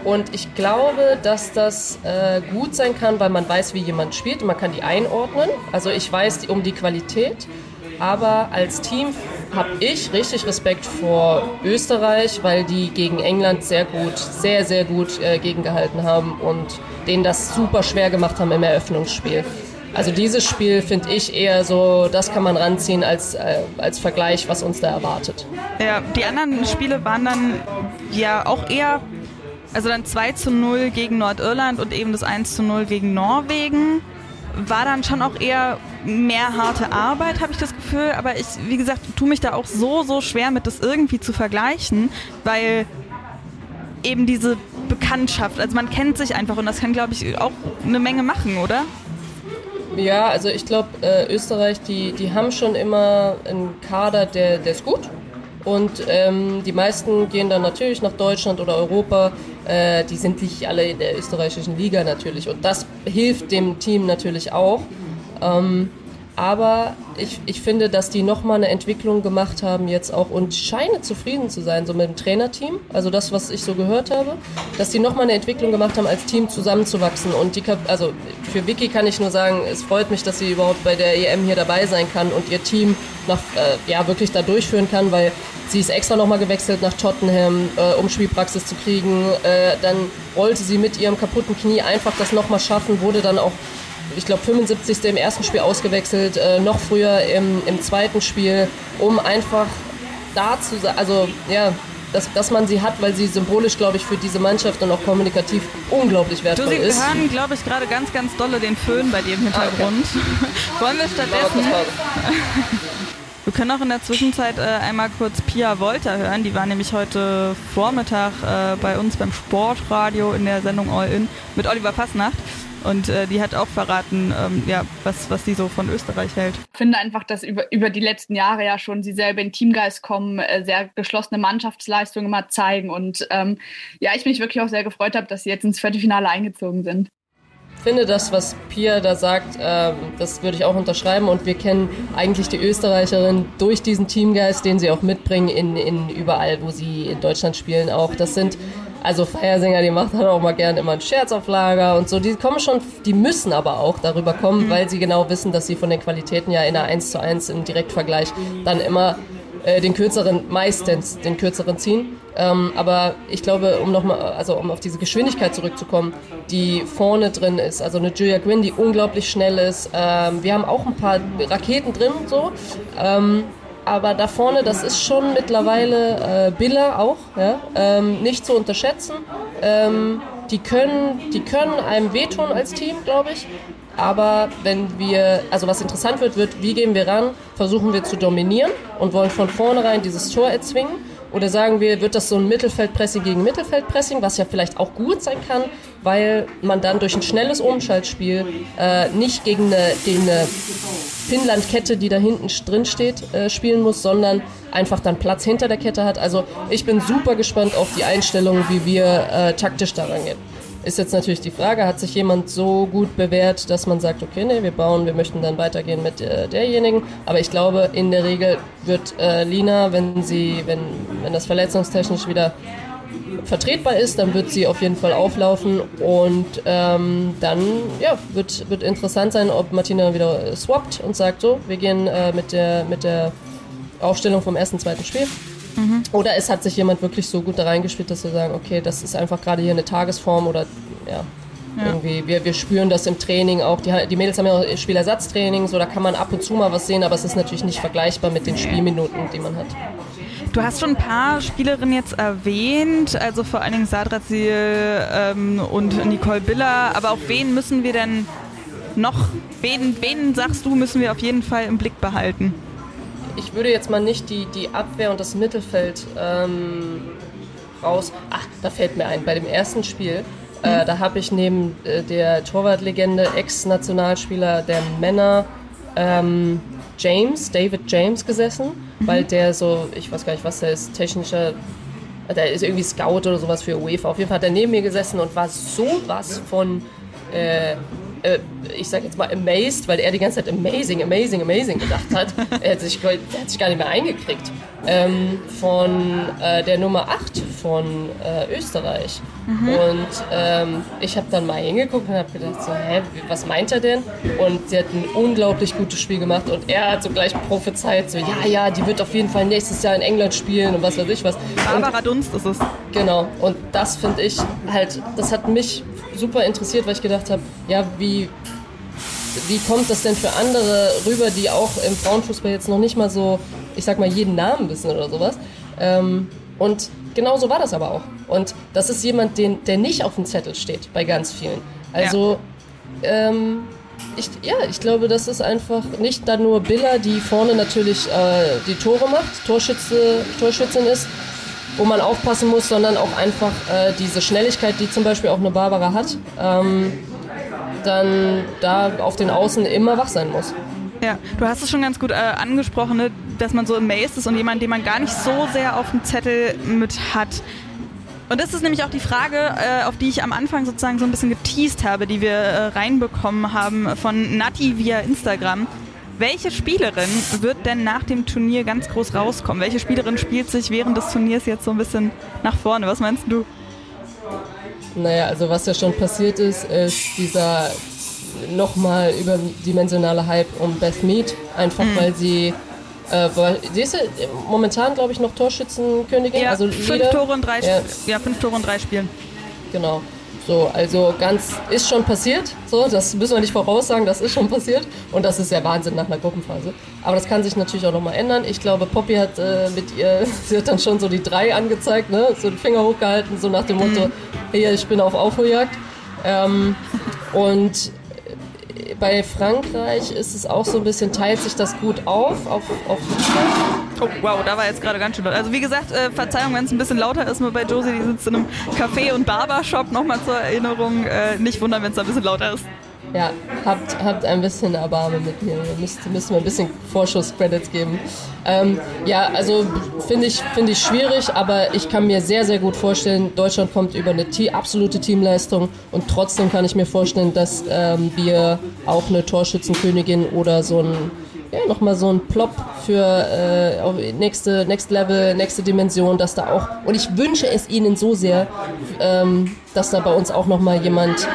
und ich glaube, dass das äh, gut sein kann, weil man weiß, wie jemand spielt und man kann die einordnen. Also ich weiß um die Qualität. Aber als Team habe ich richtig Respekt vor Österreich, weil die gegen England sehr gut, sehr, sehr gut äh, gegengehalten haben und denen das super schwer gemacht haben im Eröffnungsspiel. Also dieses Spiel finde ich eher so, das kann man ranziehen als, äh, als Vergleich, was uns da erwartet. Ja, die anderen Spiele waren dann ja auch eher, also dann 2 zu 0 gegen Nordirland und eben das 1 zu 0 gegen Norwegen war dann schon auch eher mehr harte Arbeit, habe ich das Gefühl. Aber ich, wie gesagt, tue mich da auch so, so schwer mit, das irgendwie zu vergleichen, weil eben diese Bekanntschaft, also man kennt sich einfach und das kann, glaube ich, auch eine Menge machen, oder? Ja, also ich glaube, äh, Österreich, die, die haben schon immer einen Kader, der, der ist gut. Und ähm, die meisten gehen dann natürlich nach Deutschland oder Europa. Äh, die sind nicht alle in der österreichischen Liga natürlich. Und das hilft dem Team natürlich auch. Ähm, aber ich, ich finde, dass die nochmal eine Entwicklung gemacht haben jetzt auch und scheine zufrieden zu sein, so mit dem Trainerteam. Also das, was ich so gehört habe, dass die nochmal eine Entwicklung gemacht haben, als Team zusammenzuwachsen. Und die, also für Vicky kann ich nur sagen, es freut mich, dass sie überhaupt bei der EM hier dabei sein kann und ihr Team nach, äh, ja, wirklich da durchführen kann, weil sie ist extra nochmal gewechselt nach Tottenham, äh, um Spielpraxis zu kriegen. Äh, dann wollte sie mit ihrem kaputten Knie einfach das nochmal schaffen, wurde dann auch ich glaube, 75. im ersten Spiel ausgewechselt, äh, noch früher im, im zweiten Spiel, um einfach da zu sein, also ja, dass, dass man sie hat, weil sie symbolisch, glaube ich, für diese Mannschaft und auch kommunikativ unglaublich wertvoll du, sie ist. Wir hören, glaube ich, gerade ganz, ganz dolle den Föhn bei dir im Hintergrund. Ah, okay. Wollen wir stattdessen... Wir können auch in der Zwischenzeit äh, einmal kurz Pia Wolter hören. Die war nämlich heute Vormittag äh, bei uns beim Sportradio in der Sendung All In mit Oliver Fassnacht. Und äh, die hat auch verraten, ähm, ja, was, was sie so von Österreich hält. Ich finde einfach, dass über, über die letzten Jahre ja schon sie selber in Teamgeist kommen, äh, sehr geschlossene Mannschaftsleistungen immer zeigen. Und ähm, ja, ich mich wirklich auch sehr gefreut habe, dass sie jetzt ins Viertelfinale eingezogen sind. Ich finde das, was Pia da sagt, äh, das würde ich auch unterschreiben. Und wir kennen eigentlich die Österreicherin durch diesen Teamgeist, den sie auch mitbringen in, in überall, wo sie in Deutschland spielen. Auch das sind also Feiersänger, die macht dann auch mal gern immer einen Scherz auf Lager und so. Die kommen schon, die müssen aber auch darüber kommen, mhm. weil sie genau wissen, dass sie von den Qualitäten ja in einer 1 zu 1 im Direktvergleich dann immer äh, den kürzeren, meistens den kürzeren ziehen. Ähm, aber ich glaube, um nochmal, also um auf diese Geschwindigkeit zurückzukommen, die vorne drin ist, also eine Julia Gwynn, die unglaublich schnell ist. Ähm, wir haben auch ein paar Raketen drin, so. Ähm, aber da vorne, das ist schon mittlerweile äh, Biller auch, ja? ähm, nicht zu unterschätzen. Ähm, die, können, die können einem wehtun als Team, glaube ich. Aber wenn wir, also was interessant wird, wird, wie gehen wir ran? Versuchen wir zu dominieren und wollen von vornherein dieses Tor erzwingen Oder sagen wir, wird das so ein Mittelfeldpressing gegen Mittelfeldpressing, was ja vielleicht auch gut sein kann, weil man dann durch ein schnelles Umschaltspiel äh, nicht gegen eine, gegen eine Finnland-Kette, die da hinten drin steht, äh, spielen muss, sondern einfach dann Platz hinter der Kette hat. Also ich bin super gespannt auf die Einstellung, wie wir äh, taktisch daran gehen. Ist jetzt natürlich die Frage, hat sich jemand so gut bewährt, dass man sagt, okay, nee, wir bauen, wir möchten dann weitergehen mit äh, derjenigen. Aber ich glaube, in der Regel wird äh, Lina, wenn sie, wenn, wenn das verletzungstechnisch wieder vertretbar ist, dann wird sie auf jeden Fall auflaufen und ähm, dann ja, wird, wird interessant sein, ob Martina wieder swappt und sagt so, wir gehen äh, mit, der, mit der Aufstellung vom ersten, zweiten Spiel. Mhm. Oder es hat sich jemand wirklich so gut da reingespielt, dass wir sagen, okay, das ist einfach gerade hier eine Tagesform oder ja, ja. Irgendwie, wir, wir spüren das im Training auch. Die, die Mädels haben ja auch Spielersatztraining, so da kann man ab und zu mal was sehen, aber es ist natürlich nicht vergleichbar mit den Spielminuten, die man hat. Du hast schon ein paar Spielerinnen jetzt erwähnt, also vor allen Dingen Sadra Ziel ähm, und Nicole Biller, aber auf wen müssen wir denn noch, wen, wen sagst du, müssen wir auf jeden Fall im Blick behalten? Ich würde jetzt mal nicht die, die Abwehr und das Mittelfeld ähm, raus. Ach, da fällt mir ein, bei dem ersten Spiel, äh, mhm. da habe ich neben äh, der Torwartlegende, Ex-Nationalspieler der Männer, ähm, James, David James gesessen, mhm. weil der so, ich weiß gar nicht, was der ist, technischer, der ist irgendwie Scout oder sowas für UEFA. Auf jeden Fall hat er neben mir gesessen und war sowas von äh, äh, ich sag jetzt mal amazed, weil er die ganze Zeit amazing, amazing, amazing gedacht hat. er, hat sich, er hat sich gar nicht mehr eingekriegt. Ähm, von äh, der Nummer 8 von äh, Österreich. Mhm. Und ähm, ich habe dann mal hingeguckt und habe gedacht, so, hä, was meint er denn? Und sie hat ein unglaublich gutes Spiel gemacht und er hat so gleich prophezeit, so, ja, ja, die wird auf jeden Fall nächstes Jahr in England spielen und was weiß ich was. Barbara Dunst ist es. Genau, und das finde ich halt, das hat mich super interessiert, weil ich gedacht habe, ja, wie, wie kommt das denn für andere rüber, die auch im Frauenfußball jetzt noch nicht mal so, ich sag mal, jeden Namen wissen oder sowas. Ähm, und genau so war das aber auch. Und das ist jemand, den, der nicht auf dem Zettel steht bei ganz vielen. Also, ja. ähm, ich, ja, ich glaube, das ist einfach nicht dann nur Billa, die vorne natürlich äh, die Tore macht, Torschütze, Torschützin ist, wo man aufpassen muss, sondern auch einfach äh, diese Schnelligkeit, die zum Beispiel auch eine Barbara hat, ähm, dann da auf den Außen immer wach sein muss. Ja, du hast es schon ganz gut äh, angesprochen, ne? dass man so amazed ist und jemand, den man gar nicht so sehr auf dem Zettel mit hat. Und das ist nämlich auch die Frage, äh, auf die ich am Anfang sozusagen so ein bisschen geteased habe, die wir äh, reinbekommen haben von Nati via Instagram. Welche Spielerin wird denn nach dem Turnier ganz groß rauskommen? Welche Spielerin spielt sich während des Turniers jetzt so ein bisschen nach vorne? Was meinst du? Naja, also was ja schon passiert ist, ist dieser nochmal überdimensionale Hype um Beth Mead. Einfach mhm. weil sie äh, sie ist ja momentan, glaube ich, noch Torschützenkönigin. Ja, also fünf, Tore und drei, ja. ja, fünf Tore und drei Spielen. Genau. So, also ganz ist schon passiert. So, das müssen wir nicht voraussagen, das ist schon passiert. Und das ist ja Wahnsinn nach einer Gruppenphase. Aber das kann sich natürlich auch nochmal ändern. Ich glaube, Poppy hat äh, mit ihr, sie hat dann schon so die drei angezeigt, ne? So den Finger hochgehalten, so nach dem Motto, mhm. hey, ich bin auf Aufholjagd. Ähm, und bei Frankreich ist es auch so ein bisschen, teilt sich das gut auf, auf, auf Oh, wow, da war jetzt gerade ganz schön laut. Also wie gesagt, äh, Verzeihung, wenn es ein bisschen lauter ist, nur bei Josie, die sitzt in einem Café- und Barbershop, nochmal zur Erinnerung. Äh, nicht wundern, wenn es da ein bisschen lauter ist. Ja, habt, habt ein bisschen Erbarme mit mir. Ihr müsst, müsst mir ein bisschen Vorschuss-Credits geben. Ähm, ja, also finde ich, find ich schwierig, aber ich kann mir sehr, sehr gut vorstellen, Deutschland kommt über eine absolute Teamleistung und trotzdem kann ich mir vorstellen, dass ähm, wir auch eine Torschützenkönigin oder so ein ja, nochmal so ein Plop für äh, nächste, next Level, nächste Dimension, dass da auch, und ich wünsche es ihnen so sehr, ähm, dass da bei uns auch nochmal jemand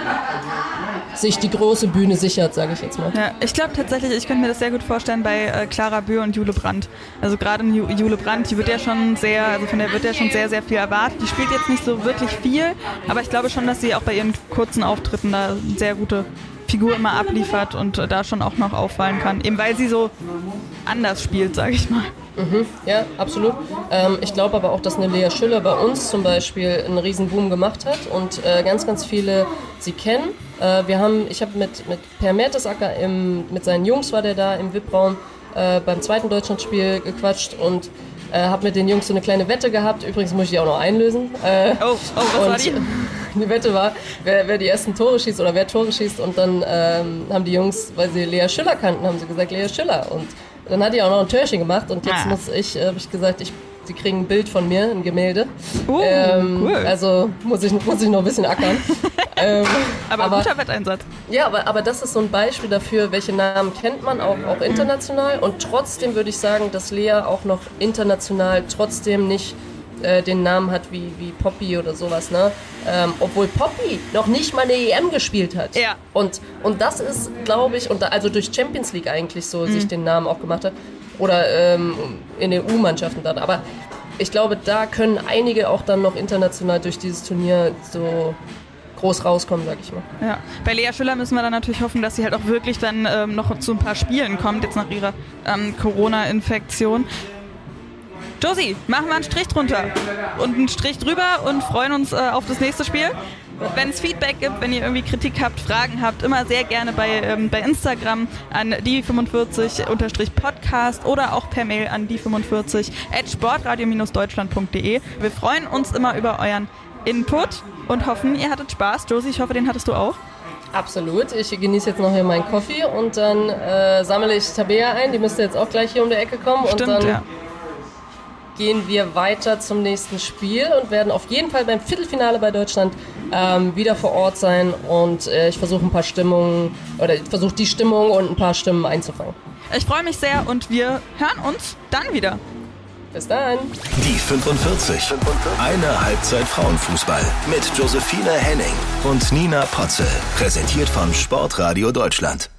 sich die große Bühne sichert, sage ich jetzt mal. Ja, ich glaube tatsächlich, ich könnte mir das sehr gut vorstellen bei äh, Clara Böhr und Jule Brandt. Also gerade Jule Brandt, die wird ja schon sehr, also von der wird ja schon sehr, sehr viel erwartet. Die spielt jetzt nicht so wirklich viel, aber ich glaube schon, dass sie auch bei ihren kurzen Auftritten da sehr gute Figur immer abliefert und äh, da schon auch noch auffallen kann. Eben weil sie so anders spielt, sage ich mal. Mhm, ja, absolut. Ähm, ich glaube aber auch, dass eine Lea Schüller bei uns zum Beispiel einen riesen Boom gemacht hat und äh, ganz, ganz viele sie kennen. Äh, wir haben, ich habe mit, mit Per Mertesacker, im, mit seinen Jungs war der da im VIP-Raum äh, beim zweiten Deutschlandspiel gequatscht und Äh, habe mit den Jungs so eine kleine Wette gehabt. Übrigens muss ich die auch noch einlösen. Äh, oh, oh, was war die? Die Wette war, wer, wer, die ersten Tore schießt oder wer Tore schießt. Und dann ähm, haben die Jungs, weil sie Lea Schüller kannten, haben sie gesagt, Lea Schüller. Und dann hat die auch noch ein Törchen gemacht. Und jetzt ah. muss ich, äh, habe ich gesagt, ich Sie kriegen ein Bild von mir, ein Gemälde. Uh, ähm, cool. Also muss ich, muss ich noch ein bisschen ackern. ähm, aber, aber guter Wetteinsatz. Ja, aber, aber das ist so ein Beispiel dafür, welche Namen kennt man auch, auch international. Und trotzdem würde ich sagen, dass Lea auch noch international trotzdem nicht äh, den Namen hat wie, wie Poppy oder sowas, ne? Ähm, obwohl Poppy noch nicht mal eine EM gespielt hat. Ja. Und, und das ist, glaube ich, und da, also durch Champions League eigentlich so mhm. sich den Namen auch gemacht hat oder ähm, in den U-Mannschaften dann. Aber ich glaube, da können einige auch dann noch international durch dieses Turnier so groß rauskommen, sag ich mal. Ja, bei Lea Schüller müssen wir dann natürlich hoffen, dass sie halt auch wirklich dann ähm, noch zu ein paar Spielen kommt, jetzt nach ihrer ähm, Corona-Infektion. Josie, machen wir einen Strich drunter und einen Strich drüber und freuen uns äh, auf das nächste Spiel. Wenn es Feedback gibt, wenn ihr irgendwie Kritik habt, Fragen habt, immer sehr gerne bei, ähm, bei Instagram an die45-podcast oder auch per Mail an die45 at sportradio-deutschland.de. Wir freuen uns immer über euren Input und hoffen, ihr hattet Spaß. Josie, ich hoffe, den hattest du auch. Absolut. Ich genieße jetzt noch hier meinen Kaffee und dann äh, sammle ich Tabea ein. Die müsste jetzt auch gleich hier um die Ecke kommen. Stimmt, und dann ja gehen wir weiter zum nächsten Spiel und werden auf jeden Fall beim Viertelfinale bei Deutschland ähm, wieder vor Ort sein und äh, ich versuche ein paar Stimmungen oder ich versuche die Stimmung und ein paar Stimmen einzufangen. Ich freue mich sehr und wir hören uns dann wieder. Bis dann. Die 45. Eine Halbzeit Frauenfußball mit Josephine Henning und Nina Potzel. Präsentiert von Sportradio Deutschland.